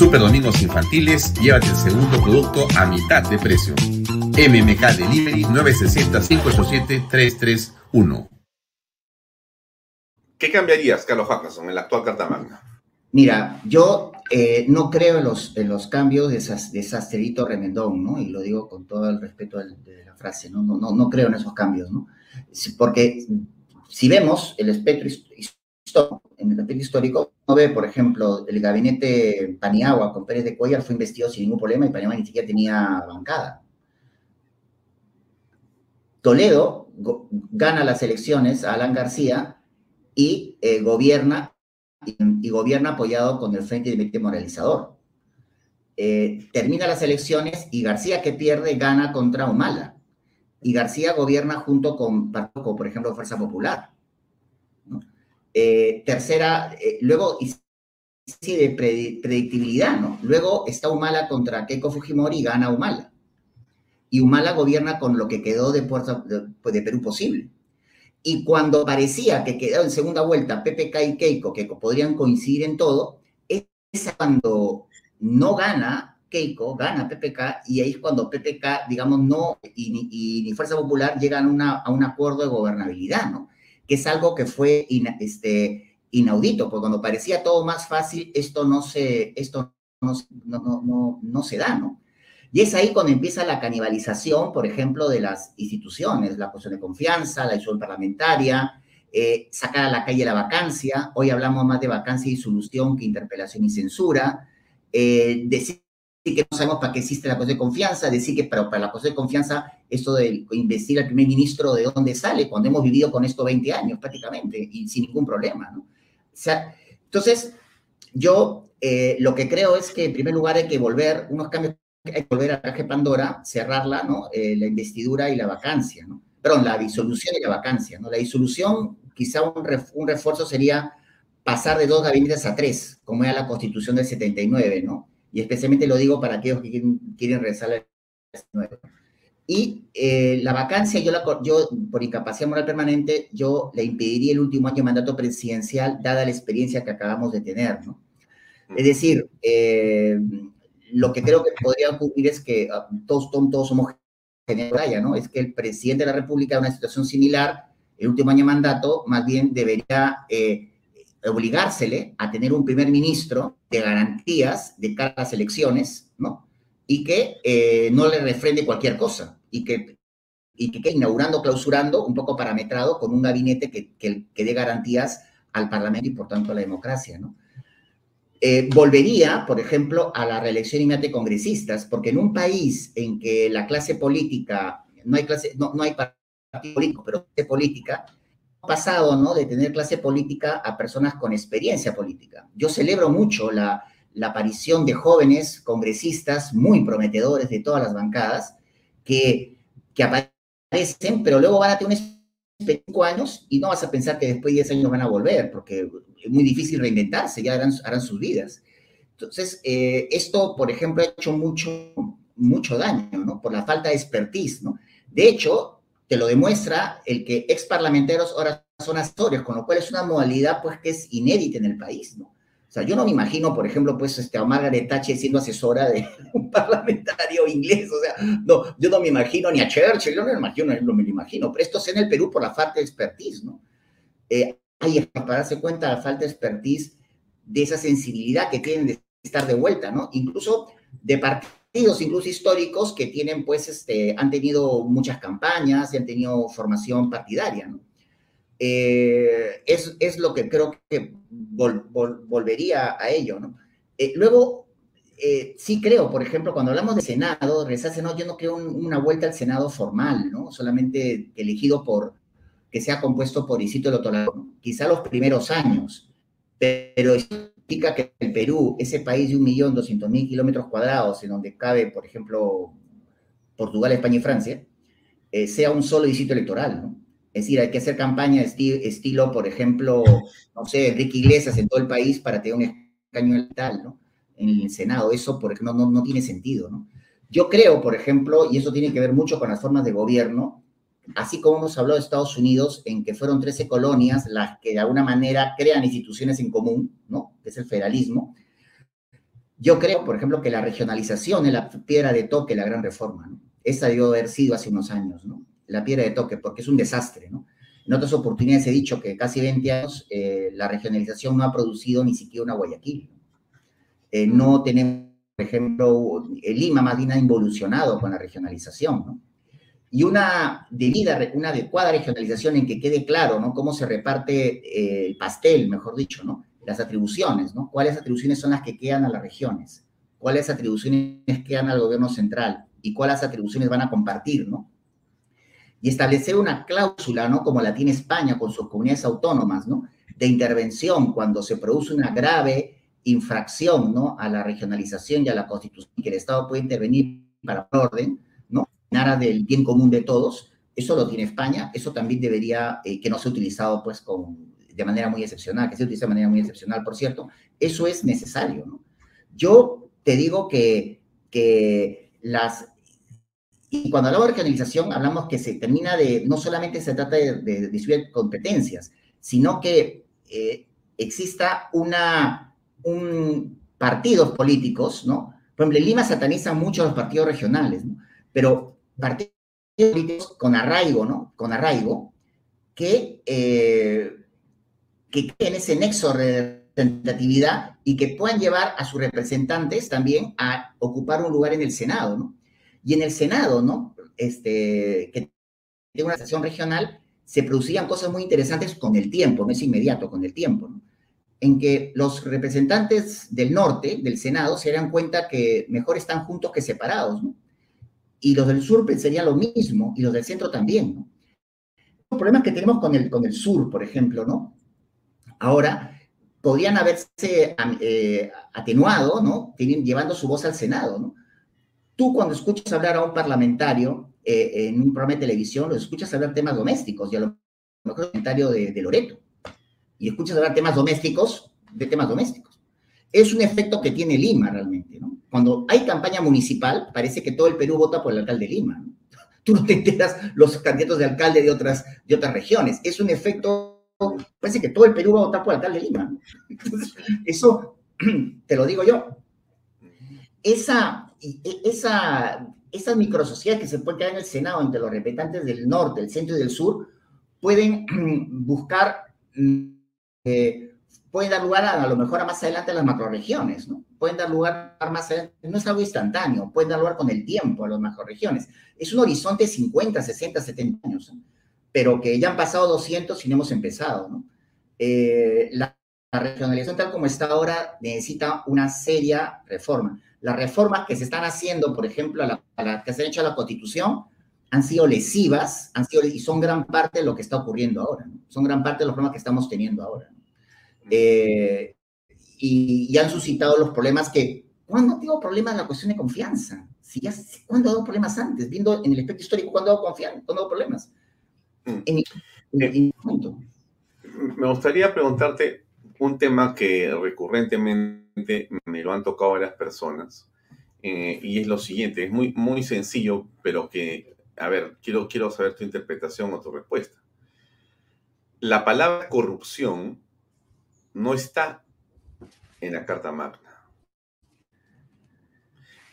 Super Domingos Infantiles, llévate el segundo producto a mitad de precio. MMK Delivery 960-587-331. ¿Qué cambiarías, Carlos Hackerson, en la actual Carta Magna? Mira, yo eh, no creo en los, en los cambios de, esas, de Sasterito Remendón, ¿no? Y lo digo con todo el respeto de la frase, ¿no? No, no, no creo en esos cambios, ¿no? Porque si vemos el espectro en el aspecto histórico, por ejemplo, el gabinete Paniagua con Pérez de Cuellar fue investido sin ningún problema y Paniagua ni siquiera tenía bancada. Toledo gana las elecciones a Alan García y eh, gobierna y, gobierna apoyado con el Frente de Moralizador. eh, termina las elecciones y García que pierde gana contra Humala. Y García gobierna junto con, por ejemplo, Fuerza Popular. Eh, tercera, eh, luego, sí, de predictibilidad, ¿no? Luego está Humala contra Keiko Fujimori y gana Humala. Y Humala gobierna con lo que quedó de, Puerto, de, Perú posible. Y cuando parecía que quedó en segunda vuelta PPK y Keiko, que podrían coincidir en todo, es cuando no gana Keiko, gana PPK, y ahí es cuando PPK, digamos, no, y, ni Fuerza Popular llegan a un acuerdo de gobernabilidad, ¿no? Que es algo que fue este, inaudito, porque cuando parecía todo más fácil, esto no se, esto no, no, no, no se da, ¿no? Y es ahí cuando empieza la canibalización, por ejemplo, de las instituciones, la cuestión de confianza, la disolución parlamentaria, eh, sacar a la calle la vacancia. Hoy hablamos más de vacancia y solución que interpelación y censura. Eh, que no sabemos para qué existe la cosa de confianza, decir que para, la cosa de confianza, esto de investigar al primer ministro de dónde sale, cuando hemos vivido con esto 20 años prácticamente y sin ningún problema, ¿no? O sea, entonces, yo eh, lo que creo es que en primer lugar hay que volver, unos cambios, hay que volver a la Pandora, cerrarla, ¿no? Eh, la investidura y la vacancia, ¿no? Perdón, la disolución y la vacancia, ¿no? La disolución, quizá un, un refuerzo sería pasar de dos gabinetes a tres, como era la constitución del 79, ¿no? Y especialmente lo digo para aquellos que quieren, quieren regresar al 79. Y eh, la vacancia, yo, la, yo, por incapacidad moral permanente, yo le impediría el último año de mandato presidencial, dada la experiencia que acabamos de tener, ¿no? Es decir, eh, lo que creo que podría ocurrir es que ah, todos, todos somos generales, ¿no? Es que el presidente de la República, en una situación similar, el último año de mandato, más bien debería eh, obligársele a tener un primer ministro de garantías de cara a las elecciones, ¿no? Y que eh, no le refrende cualquier cosa y que, y que, inaugurando, clausurando, un poco parametrado con un gabinete que, que, dé garantías al Parlamento y por tanto a la democracia, ¿no? Eh, volvería, por ejemplo, a la reelección inmediata de congresistas, porque en un país en que la clase política, no hay clase, no, no hay partido político, pero clase política, pasado, ¿no? De tener clase política a personas con experiencia política. Yo celebro mucho la, aparición de jóvenes congresistas muy prometedores de todas las bancadas que, que aparecen, pero luego van a tener cinco años y no vas a pensar que después de 10 años van a volver, porque es muy difícil reinventarse, ya harán, harán sus vidas. Entonces, eh, esto, por ejemplo, ha hecho mucho, mucho daño, ¿no? Por la falta de expertise, ¿no? De hecho, te lo demuestra el que ex parlamentarios ahora son asesores, con lo cual es una modalidad pues que es inédita en el país, ¿no? O sea, yo no me imagino, por ejemplo, pues este, a Margaret Thatcher siendo asesora de un parlamentario inglés, o sea, no, yo no me imagino ni a Churchill, yo no me imagino, no me lo imagino, pero esto es en el Perú por la falta de expertise, ¿no? Eh, hay para darse cuenta la falta de expertise, de esa sensibilidad que tienen de estar de vuelta, ¿no? Incluso de partidos incluso históricos, que tienen, pues, este, han tenido muchas campañas y han tenido formación partidaria, ¿no? Eh, es, es, lo que creo que volvería a ello, ¿no? Eh, luego, eh, sí creo, por ejemplo, cuando hablamos de Senado, no, yo no creo una vuelta al Senado formal, ¿no? Solamente elegido por, que sea compuesto por Isito Lotolado, ¿no? quizá los primeros años, pero que el Perú, ese país de 1.200.000 kilómetros cuadrados, en donde cabe, por ejemplo, Portugal, España y Francia, eh, sea un solo distrito electoral. Es decir, hay que hacer campaña de estilo, por ejemplo, no sé, Enrique Iglesias en todo el país para tener un escaño electoral, ¿no? En el Senado, eso porque no, no, no tiene sentido, ¿no? Yo creo, por ejemplo, y eso tiene que ver mucho con las formas de gobierno, así como hemos hablado de Estados Unidos, en que fueron 13 colonias las que de alguna manera crean instituciones en común, ¿no? Que es el federalismo. Yo creo, por ejemplo, que la regionalización es la piedra de toque, la gran reforma, ¿no? Esa debió haber sido hace unos años, ¿no? La piedra de toque, porque es un desastre, ¿no? En otras oportunidades he dicho que casi 20 años eh, la regionalización no ha producido ni siquiera una Guayaquil. Eh, no tenemos, por ejemplo, Lima más bien ha involucionado con la regionalización, ¿no? Y una debida, una adecuada regionalización en que quede claro, ¿no? Cómo se reparte eh, el pastel, mejor dicho, ¿no? Las atribuciones, ¿no? ¿Cuáles atribuciones son las que quedan a las regiones? ¿Cuáles atribuciones quedan al gobierno central? ¿Y cuáles atribuciones van a compartir, ¿no? Y establecer una cláusula, ¿no? Como la tiene España con sus comunidades autónomas, ¿no? De intervención cuando se produce una grave infracción, ¿no? A la regionalización y a la constitución, que el Estado puede intervenir para orden. Nada del bien común de todos, eso lo tiene España, eso también debería, eh, que no sea utilizado pues con, de manera muy excepcional, que se utilice de manera muy excepcional, por cierto, eso es necesario, ¿no? Yo te digo que, que las... Y cuando hablamos de regionalización, hablamos que se termina de, no solamente se trata de, de, competencias, sino que eh, exista una, un partidos políticos, ¿no? Por ejemplo, en Lima satanizan mucho los partidos regionales, ¿no? Pero partidos políticos con arraigo, ¿no? Con arraigo, que, eh, que tienen ese nexo de representatividad y que puedan llevar a sus representantes también a ocupar un lugar en el Senado, ¿no? Y en el Senado, ¿no? Este, que tiene una sesión regional, se producían cosas muy interesantes con el tiempo, no es inmediato, con el tiempo, ¿no? en que los representantes del norte, del Senado, se dan cuenta que mejor están juntos que separados, ¿no? Y los del sur pensarían lo mismo, y los del centro también. Los problemas que tenemos con el, con el sur, por ejemplo, ¿no? Ahora, podrían haberse eh, atenuado, ¿no? Llevando su voz al Senado, ¿no? Tú cuando escuchas hablar a un parlamentario eh, en un programa de televisión, lo escuchas hablar temas domésticos, y a lo mejor el comentario de, de Loreto, y escuchas hablar temas domésticos, de temas domésticos. Es un efecto que tiene Lima realmente, ¿no? Cuando hay campaña municipal, parece que todo el Perú vota por el alcalde de Lima. Tú no te enteras los candidatos de alcalde de otras, de otras regiones. Es un efecto, parece que todo el Perú va a votar por el alcalde de Lima. eso te lo digo yo. Esa, esa, esas microsociedades que se pueden crear en el Senado entre los representantes del norte, del centro y del sur, pueden buscar eh, pueden dar lugar a, a, lo mejor a más adelante a las macroregiones, ¿no? Pueden dar lugar más adelante, no es algo instantáneo, pueden dar lugar con el tiempo a las macroregiones. Es un horizonte de 50, 60, 70 años, ¿no? pero que ya han pasado 200 y no hemos empezado, ¿no? Eh, la, la regionalización tal como está ahora necesita una seria reforma. Las reformas que se están haciendo, por ejemplo, a la, a la, que se han hecho a la Constitución, han sido lesivas, han sido, y son gran parte de lo que está ocurriendo ahora, ¿no? son gran parte de los problemas que estamos teniendo ahora. ¿no? Eh, y, y, han suscitado los problemas que, ¿cuándo tengo problemas en la cuestión de confianza? Si ya, ¿Cuándo ha dado problemas antes? Viendo en el aspecto histórico, ¿cuándo ha dado confianza? ¿Cuándo ha dado problemas? En, en, en, en punto. Me gustaría preguntarte un tema que recurrentemente me lo han tocado varias personas, eh, y es lo siguiente, es muy, muy sencillo, pero que a ver, quiero, quiero saber tu interpretación o tu respuesta. La palabra corrupción no está en la Carta Magna.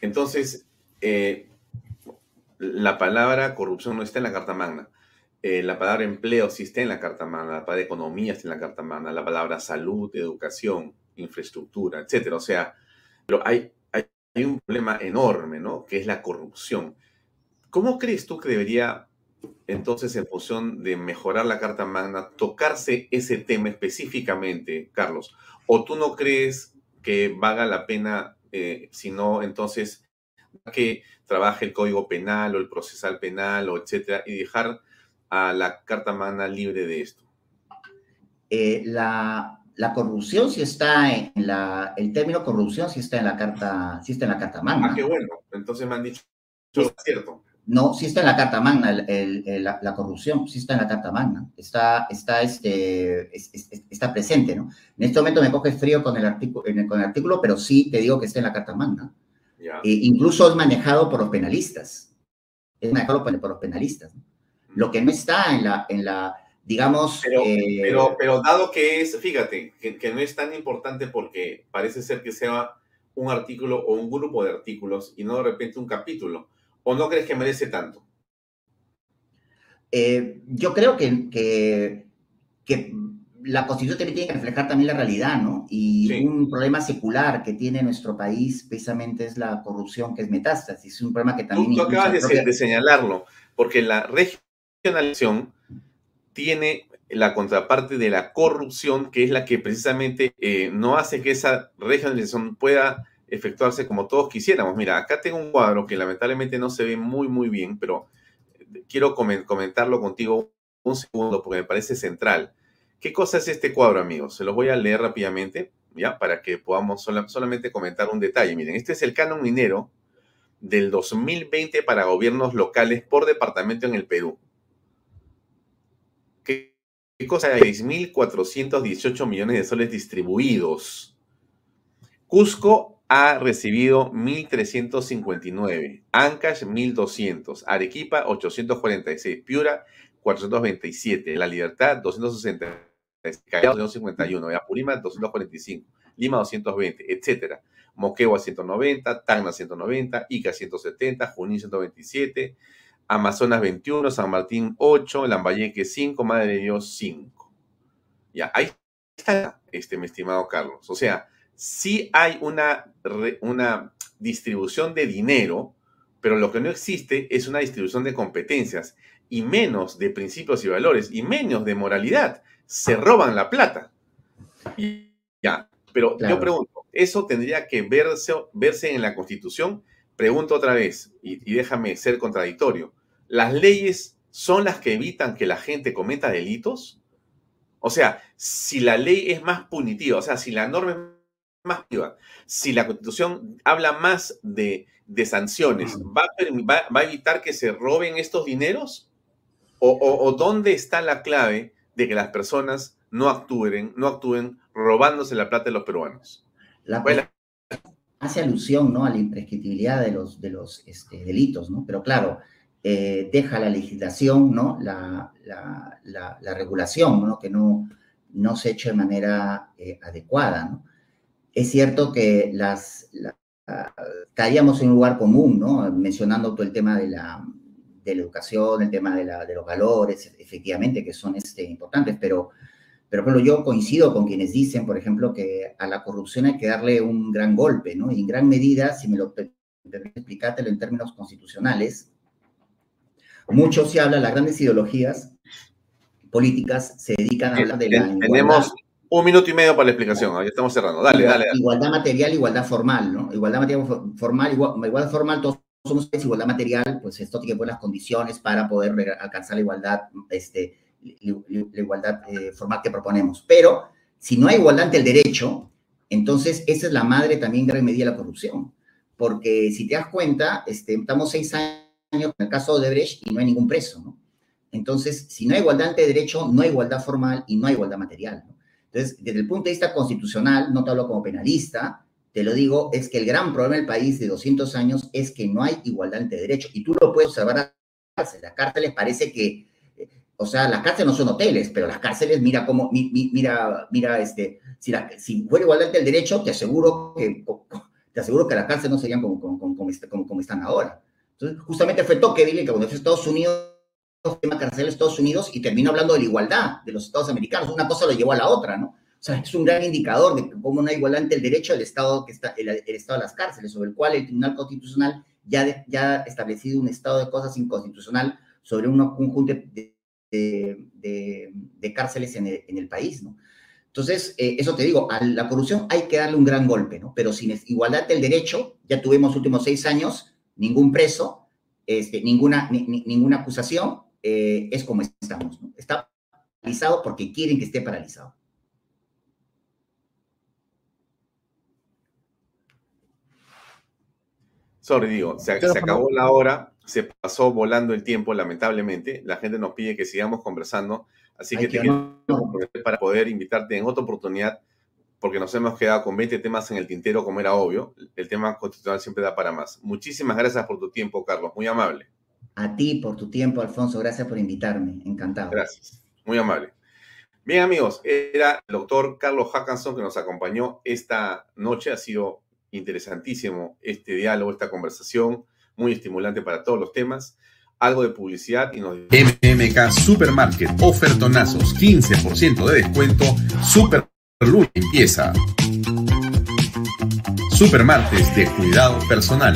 Entonces, eh, la palabra corrupción no está en la Carta Magna. Eh, la palabra empleo sí está en la Carta Magna, la palabra economía está en la Carta Magna, la palabra salud, educación, infraestructura, etc. O sea, pero hay, hay un problema enorme, ¿no? Que es la corrupción. ¿Cómo crees tú que debería, entonces, en función de mejorar la Carta Magna, tocarse ese tema específicamente, Carlos? ¿O tú no crees que valga la pena, eh, sino entonces que trabaje el Código Penal o el procesal penal o etcétera y dejar a la Carta Magna libre de esto? Eh, la, la, corrupción sí está en la, el término corrupción sí está en la Carta, sí está en la Carta Magna. Ah, qué bueno. Entonces me han dicho, sí. es cierto. No, sí está en la Carta Magna, el, el, el, la, la, corrupción, sí está en la Carta Magna, está, está, este, es, es, está presente, ¿no? En este momento me coge frío con el, artículo, con el artículo, pero sí te digo que está en la Carta Magna. Yeah. Eh, incluso es manejado por los penalistas, es manejado por, por los penalistas. ¿no? Lo que no está en la, en la digamos... Pero, eh, pero, pero, dado que es, fíjate, que, que no es tan importante porque parece ser que sea un artículo o un grupo de artículos y no de repente un capítulo ¿O no crees que merece tanto? Eh, yo creo que, que, que, la Constitución también tiene que reflejar también la realidad, ¿no? Y sí. un problema secular que tiene nuestro país precisamente es la corrupción, que es metástasis. Es un problema que también... Tú, tú acabas de, propia... de señalarlo, porque la regionalización tiene la contraparte de la corrupción, que es la que precisamente eh, no hace que esa regionalización pueda efectuarse como todos quisiéramos. Mira, acá tengo un cuadro que lamentablemente no se ve muy, muy bien, pero quiero comentarlo contigo un segundo porque me parece central. ¿Qué cosa es este cuadro, amigos? Se los voy a leer rápidamente. ¿ya? Para que podamos solamente comentar un detalle. Miren, este es el canon minero del 2020 para gobiernos locales por departamento en el Perú. ¿Qué, qué cosa? 6.418 millones de soles distribuidos. Cusco ha recibido 1.359, Ancash 1.200, Arequipa 846, Piura 427, La Libertad 260, Callao 251, Apurima 245, Lima 220, etcétera. Moquegua 190, Tacna 190, Ica 170, Junín 127, Amazonas 21, San Martín 8, Lambayeque 5, Madre de Dios 5. Ya, ahí está, este, mi estimado Carlos. O sea, sí hay una, una distribución de dinero, pero lo que no existe es una distribución de competencias y menos de principios y valores y menos de moralidad. Se roban la plata. Y ya, pero yo pregunto, ¿eso tendría que verse, verse en la Constitución? Pregunto otra vez, y, y déjame ser contradictorio. ¿Las leyes son las que evitan que la gente cometa delitos? O sea, si la ley es más punitiva, o sea, si la norma es más Si la constitución habla más de, sanciones, ¿va a, evitar que se roben estos dineros? O, dónde está la clave de que las personas no actúen, no actúen robándose la plata de los peruanos? La, hace alusión ¿no? a la imprescriptibilidad de los, de los este, delitos, ¿no? Pero claro, eh, deja la legislación, ¿no? La, regulación, ¿no? Que no, no se eche de manera eh, adecuada, ¿no? Es cierto que las, caíamos en un lugar común, ¿no? Mencionando todo el tema de la, de la educación, el tema de, la, de, los valores, efectivamente, que son este, importantes, pero, pero yo coincido con quienes dicen, por ejemplo, que a la corrupción hay que darle un gran golpe, ¿no? Y en gran medida, si me lo permite explicártelo en términos constitucionales, mucho se habla, las grandes ideologías políticas se dedican a hablar de la Tenemos, un minuto y medio para la explicación, ya estamos cerrando. Dale, igualdad, dale, Igualdad material, igualdad formal, ¿no? Igualdad material formal, igualdad formal, todos somos igualdad material, pues esto tiene que poner las condiciones para poder alcanzar la igualdad, este, la igualdad eh, formal que proponemos. Pero si no hay igualdad ante el derecho, entonces esa es la madre también gran medida de la corrupción. Porque si te das cuenta, este, estamos seis años en el caso de Brecht y no hay ningún preso, ¿no? Entonces, si no hay igualdad ante el derecho, no hay igualdad formal y no hay igualdad material, ¿no? Entonces, desde el punto de vista constitucional, no te hablo como penalista, te lo digo, es que el gran problema del país de 200 años es que no hay igualdad ante derecho. Y tú lo puedes observar a las cárceles. parece que, o sea, las cárceles no son hoteles, pero las cárceles, mira cómo, mira, mira, este, si, la, si fuera igualdad ante el derecho, te aseguro que, te aseguro que las cárceles no serían como, como, como, están ahora. Entonces, justamente fue Tocqueville que cuando fue Estados Unidos tema carcel de Estados Unidos y terminó hablando de la igualdad de los Estados americanos. Una cosa lo llevó a la otra, ¿no? O sea, es un gran indicador de cómo no hay igualdad ante el derecho del Estado, que está, el, Estado de las cárceles, sobre el cual el Tribunal Constitucional ya, ya ha establecido un estado de cosas inconstitucional sobre un conjunto de, de, cárceles en el, en el, país, ¿no? Entonces, eh, eso te digo, a la corrupción hay que darle un gran golpe, ¿no? Pero sin igualdad del derecho, ya tuvimos últimos seis años, ningún preso, este, ninguna, ninguna acusación, eh, es como estamos. ¿no? Está paralizado porque quieren que esté paralizado. Sorry, digo, se, acabó la hora, se pasó volando el tiempo, lamentablemente. La gente nos pide que sigamos conversando, así que te quiero para poder invitarte en otra oportunidad, porque nos hemos quedado con 20 temas en el tintero, como era obvio. El tema constitucional siempre da para más. Muchísimas gracias por tu tiempo, Carlos, muy amable. A ti por tu tiempo, Alfonso. Gracias por invitarme. Encantado. Gracias. Muy amable. Bien, amigos, era el doctor Carlos Hackanson que nos acompañó esta noche. Ha sido interesantísimo este diálogo, esta conversación, muy estimulante para todos los temas. Algo de publicidad y nos... MMK Supermarket, ofertonazos, 15% de descuento, Super Luz Limpieza. Supermartes de cuidado personal.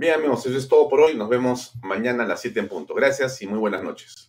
Bien amigos, eso es todo por hoy. Nos vemos mañana a las 7 en punto. Gracias y muy buenas noches.